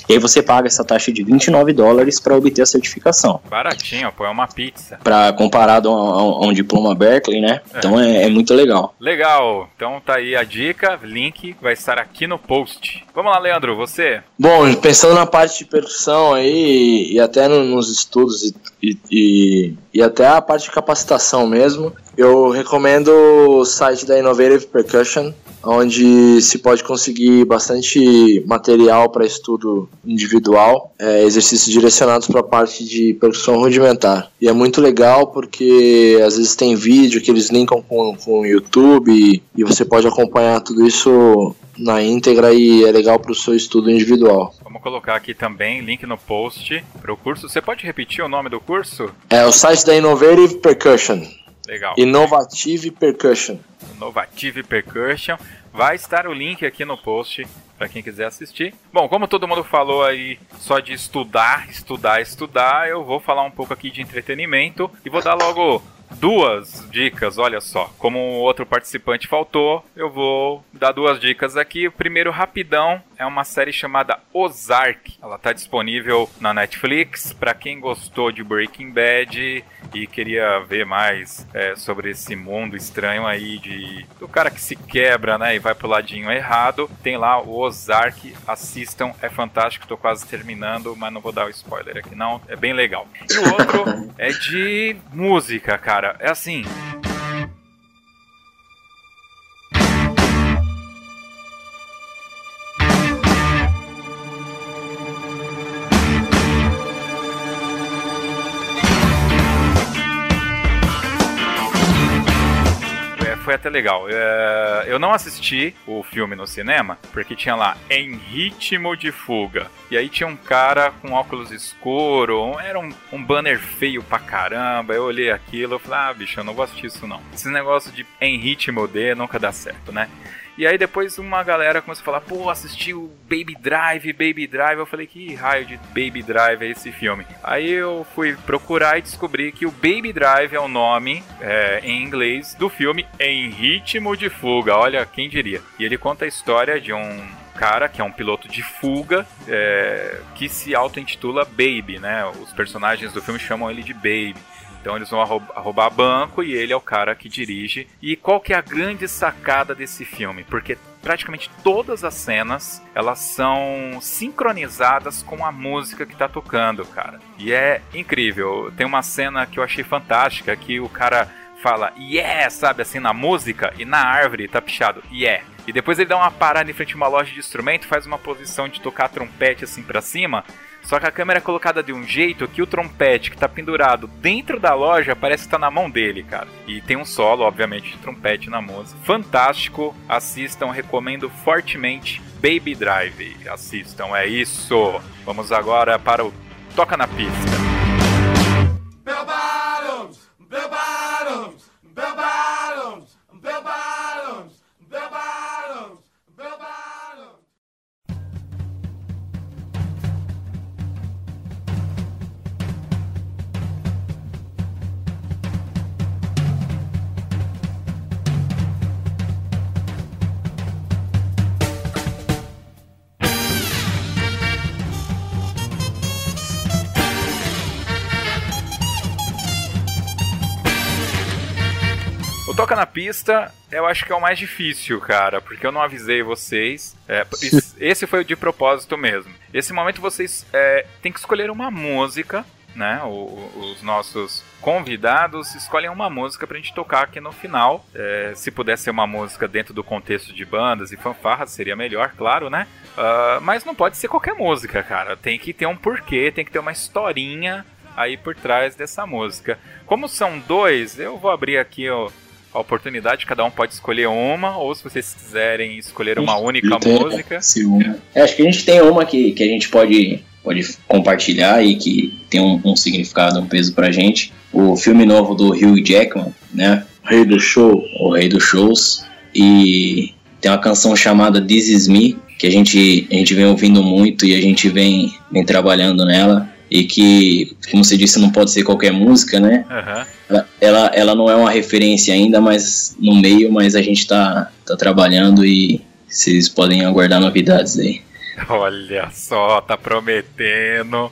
E aí você paga essa taxa de 29 dólares para obter a certificação. Baratinho, pô, é uma pizza. Para comparado a, a, a, um diploma Berkeley, né? É. Então é, é muito legal. Legal. Então tá aí a dica, link vai estar aqui no post. Vamos lá, Leandro, você? Bom, pensando na parte de percussão aí, e até no, nos estudos e, e, e, até a parte de capacitação mesmo, eu recomendo o site da Innovative Percussion, onde se pode conseguir bastante material para estudo individual, é, exercícios direcionados para a parte de percussão rudimentar. E é muito legal porque às vezes tem vídeo que eles linkam com, com o YouTube e, e você pode acompanhar tudo isso na íntegra e é legal para o seu estudo individual. Vamos colocar aqui também link no post para o curso. Você pode repetir o nome do curso? É o site da Innovative Percussion. Legal. Innovative Percussion. Innovative Percussion. Vai estar o link aqui no post para quem quiser assistir. Bom, como todo mundo falou aí só de estudar, estudar, estudar, eu vou falar um pouco aqui de entretenimento e vou dar logo duas dicas, olha só. Como o outro participante faltou, eu vou dar duas dicas aqui. O primeiro, rapidão, é uma série chamada Ozark. Ela está disponível na Netflix. Para quem gostou de Breaking Bad e queria ver mais é, sobre esse mundo estranho aí de do cara que se quebra, né, e vai pro ladinho errado, tem lá o Ozark. Assistam, é fantástico. Tô quase terminando, mas não vou dar o spoiler aqui não. É bem legal. E o outro é de música, cara. É assim. Foi até legal. É, eu não assisti o filme no cinema, porque tinha lá Em Ritmo de Fuga. E aí tinha um cara com óculos escuro, era um, um banner feio pra caramba. Eu olhei aquilo e falei, ah, bicho, eu não vou assistir isso não. Esse negócio de Em Ritmo de nunca dá certo, né? E aí depois uma galera começou a falar, pô, assistiu Baby Drive, Baby Drive. Eu falei, que raio de Baby Drive é esse filme? Aí eu fui procurar e descobri que o Baby Drive é o nome é, em inglês do filme Em Ritmo de Fuga. Olha, quem diria. E ele conta a história de um cara que é um piloto de fuga é, que se auto-intitula Baby, né? Os personagens do filme chamam ele de Baby. Então eles vão roubar banco e ele é o cara que dirige. E qual que é a grande sacada desse filme? Porque praticamente todas as cenas elas são sincronizadas com a música que tá tocando, cara. E é incrível. Tem uma cena que eu achei fantástica que o cara fala yeah, sabe assim na música e na árvore tá pichado yeah. E depois ele dá uma parada em frente a uma loja de instrumento, faz uma posição de tocar trompete assim para cima. Só que a câmera é colocada de um jeito que o trompete que tá pendurado dentro da loja parece que tá na mão dele, cara. E tem um solo, obviamente, de trompete na música. Fantástico, assistam, recomendo fortemente Baby Drive. Assistam, é isso. Vamos agora para o Toca na Pista. Bell bottoms, bell bottoms, bell bottoms, bell bottoms, bell bottoms, Toca na Pista, eu acho que é o mais difícil, cara, porque eu não avisei vocês. É, [laughs] esse foi o de propósito mesmo. Esse momento vocês é, têm que escolher uma música, né? O, os nossos convidados escolhem uma música pra gente tocar aqui no final. É, se puder ser uma música dentro do contexto de bandas e fanfarras, seria melhor, claro, né? Uh, mas não pode ser qualquer música, cara. Tem que ter um porquê, tem que ter uma historinha aí por trás dessa música. Como são dois, eu vou abrir aqui o a oportunidade, cada um pode escolher uma, ou se vocês quiserem escolher uma única tem, música. É, acho que a gente tem uma que, que a gente pode, pode compartilhar e que tem um, um significado, um peso pra gente. O filme novo do Hugh Jackman, né? Rei do Show. O Rei dos Shows. E tem uma canção chamada This Is Me, que a gente, a gente vem ouvindo muito e a gente vem, vem trabalhando nela e que, como você disse, não pode ser qualquer música, né? Uhum. Ela, ela, ela, não é uma referência ainda, mas no meio, mas a gente tá, tá trabalhando e vocês podem aguardar novidades aí. Olha só, tá prometendo.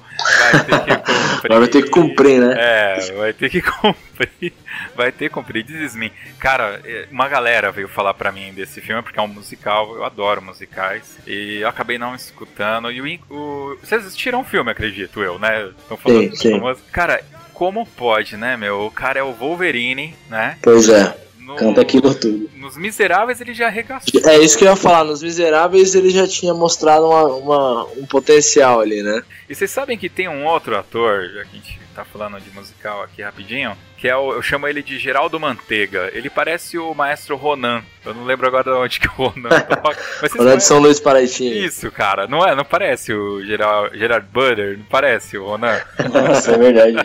Vai ter que [laughs] cumprir. Vai ter que cumprir, né? É, vai ter que [laughs] cumprir. Vai ter que cumprir. Diz me Cara, é, uma galera veio falar pra mim desse filme porque é um musical. Eu adoro musicais. E eu acabei não escutando. E o, o vocês assistiram o filme, acredito eu, né? Estão falando sim, sim. Cara, como pode, né, meu? O cara é o Wolverine, né? Pois é. No, Canta aquilo tudo. Nos Miseráveis ele já arregaçou. É isso que eu ia falar. Nos Miseráveis ele já tinha mostrado uma, uma, um potencial ali, né? E vocês sabem que tem um outro ator, já que a gente tá falando de musical aqui rapidinho, que é o, eu chamo ele de Geraldo Manteiga. Ele parece o maestro Ronan. Eu não lembro agora de onde que o Ronan [laughs] toca. Ronan de São Luís Paraitinho. Isso, cara. Não é, não parece o Gerard, Gerard Butter, não parece o Ronan. Nossa, é verdade.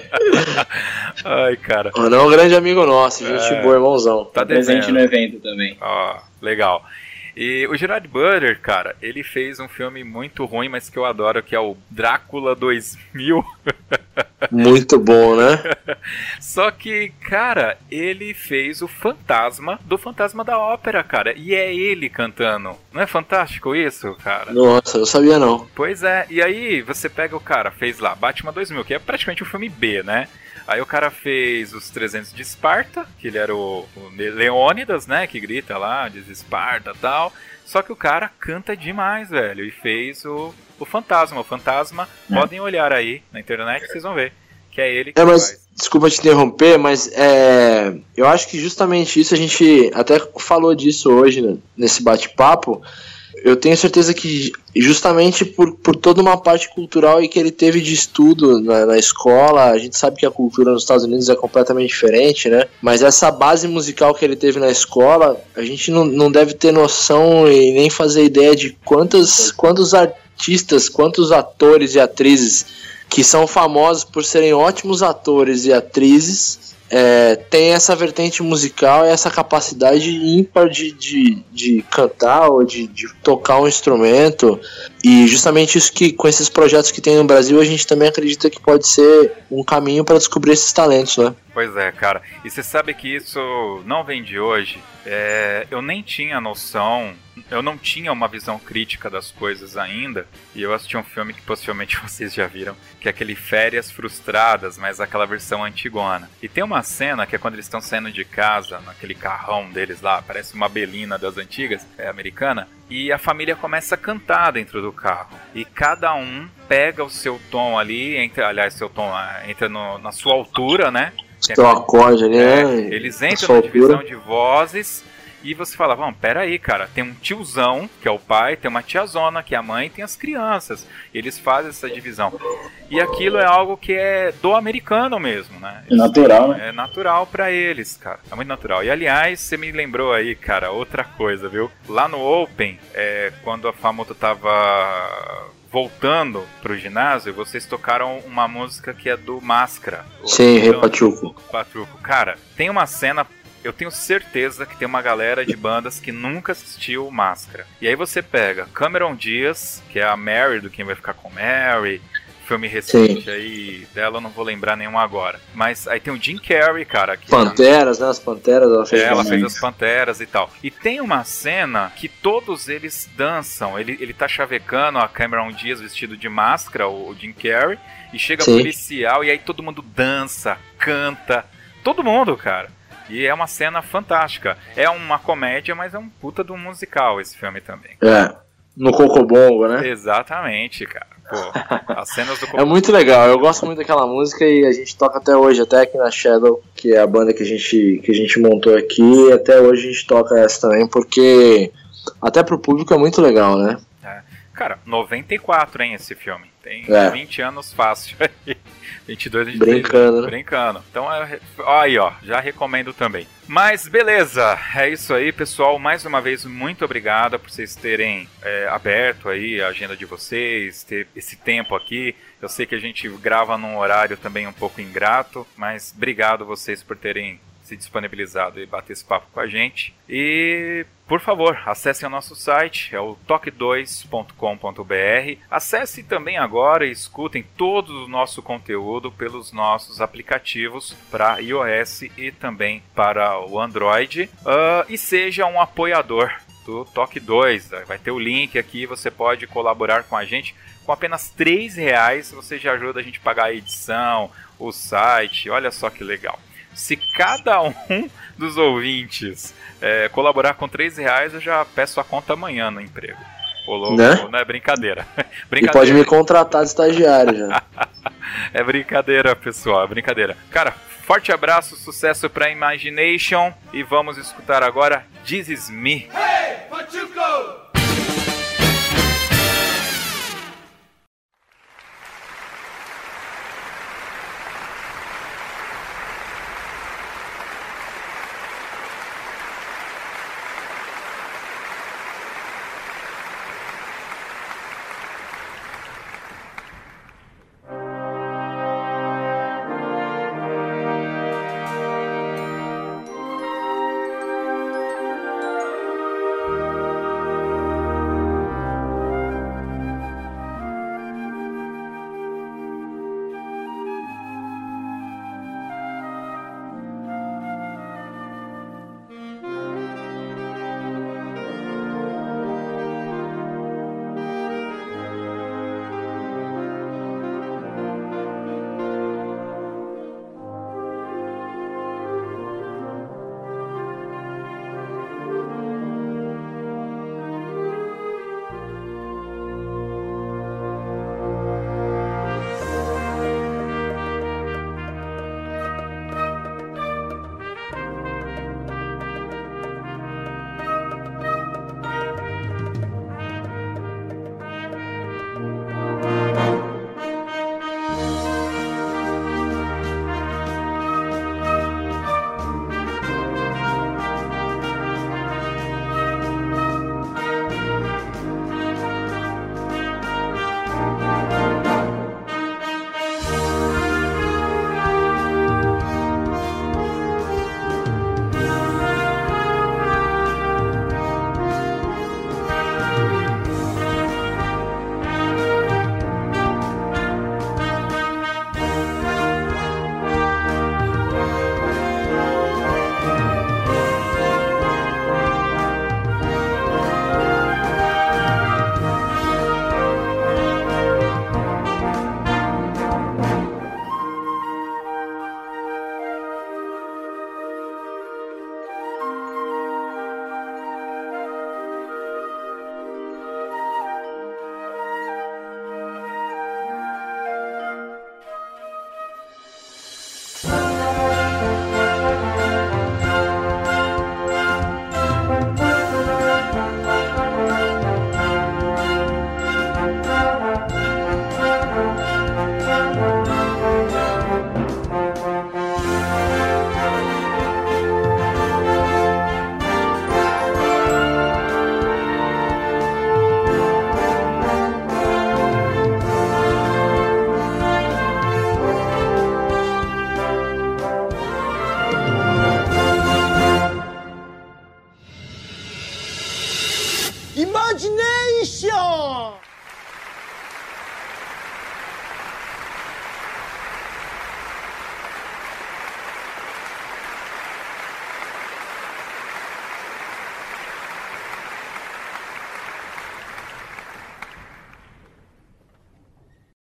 [laughs] Ai, cara. Ronan é um grande amigo nosso, gente é... boa, irmãozão. Tá presente no evento também. Ó, legal. E o Gerard Butler, cara, ele fez um filme muito ruim, mas que eu adoro, que é o Drácula 2000. [laughs] Muito bom, né? [laughs] Só que, cara, ele fez o fantasma do Fantasma da Ópera, cara. E é ele cantando. Não é fantástico isso, cara? Nossa, eu sabia não. Pois é. E aí, você pega o cara, fez lá Batman 2000, que é praticamente um filme B, né? Aí o cara fez os 300 de Esparta, que ele era o, o Leônidas, né? Que grita lá, diz Esparta tal. Só que o cara canta demais, velho. E fez o, o Fantasma. O Fantasma, é. podem olhar aí na internet vocês vão ver. Que é ele que é, mas, faz. Desculpa te interromper, mas é, eu acho que justamente isso a gente até falou disso hoje né, nesse bate-papo eu tenho certeza que justamente por, por toda uma parte cultural e que ele teve de estudo na, na, escola, a gente sabe que a cultura nos Estados Unidos é completamente diferente, né? Mas essa base musical que ele teve na escola, a gente não, não deve ter noção e nem fazer ideia de quantas, quantos artistas, quantos atores e atrizes que são famosos por serem ótimos atores e atrizes é, tem essa vertente musical e essa capacidade ímpar de, de, de cantar ou de, de, tocar um instrumento. E justamente isso que, com esses projetos que tem no Brasil, a gente também acredita que pode ser um caminho para descobrir esses talentos, né? Pois é, cara. E você sabe que isso não vem de hoje. É, eu nem tinha noção, eu não tinha uma visão crítica das coisas ainda. E eu assisti um filme que possivelmente [laughs] vocês já viram, que é aquele Férias Frustradas, mas aquela versão antigona. E tem uma cena que é quando eles estão saindo de casa, naquele carrão deles lá, parece uma belina das antigas, é americana, e a família começa a cantar dentro do carro. E cada um pega o seu tom ali, entra, aliás, seu tom ah, entra no, na sua altura, né? Tem acorde ali, né? Eles entram na divisão de vozes e você fala, vamos, pera aí, cara, tem um tiozão, que é o pai, tem uma tiazona, que é a mãe, tem as crianças. Eles fazem essa divisão. E aquilo é algo que é do americano mesmo, né? É natural, né? É natural para eles, cara. É muito natural. E aliás, você me lembrou aí, cara, outra coisa, viu? Lá no Open, é, quando a Famoto tava voltando pro ginásio, vocês tocaram uma música que é do Máscara. Sim, Rei Pachuco. Pachuco. Cara, tem uma cena eu tenho certeza que tem uma galera de bandas que nunca assistiu Máscara. E aí você pega Cameron Diaz, que é a Mary do Quem Vai Ficar com Mary, filme recente Sim. aí dela, eu não vou lembrar nenhum agora. Mas aí tem o Jim Carrey, cara. Que Panteras, né? As Panteras ela fez. É, ela fez as Panteras e tal. E tem uma cena que todos eles dançam. Ele, ele tá chavecando a Cameron Diaz vestido de máscara, o, o Jim Carrey, e chega Sim. policial e aí todo mundo dança, canta. Todo mundo, cara. E é uma cena fantástica. É uma comédia, mas é um puta do musical esse filme também. É. No Cocobongo, né? Exatamente, cara. Pô, [laughs] as cenas do É muito legal, eu gosto muito daquela música e a gente toca até hoje, até aqui na Shadow, que é a banda que a gente, que a gente montou aqui, até hoje a gente toca essa também, porque até pro público é muito legal, né? É. Cara, 94, hein, esse filme. Tem é. 20 anos fácil aí. 22, 23. Brincando, né? Brincando. Então, é, aí, ó, já recomendo também. Mas beleza, é isso aí, pessoal. Mais uma vez, muito obrigado por vocês terem é, aberto aí a agenda de vocês, ter esse tempo aqui. Eu sei que a gente grava num horário também um pouco ingrato, mas obrigado vocês por terem se disponibilizado e bater esse papo com a gente. E, por favor, acessem o nosso site, é o toque2.com.br. Acesse também agora e escutem todo o nosso conteúdo pelos nossos aplicativos para iOS e também para o Android. Uh, e seja um apoiador do Toque 2. Vai ter o link aqui, você pode colaborar com a gente. Com apenas R$ reais você já ajuda a gente a pagar a edição, o site. Olha só que legal. Se cada um [laughs] dos ouvintes é, colaborar com 3 reais, eu já peço a conta amanhã no emprego. Ô, né? não é brincadeira. brincadeira. [laughs] E pode me contratar de estagiário já. [laughs] é brincadeira, pessoal, é brincadeira. Cara, forte abraço, sucesso pra Imagination e vamos escutar agora This Is Me. Hey,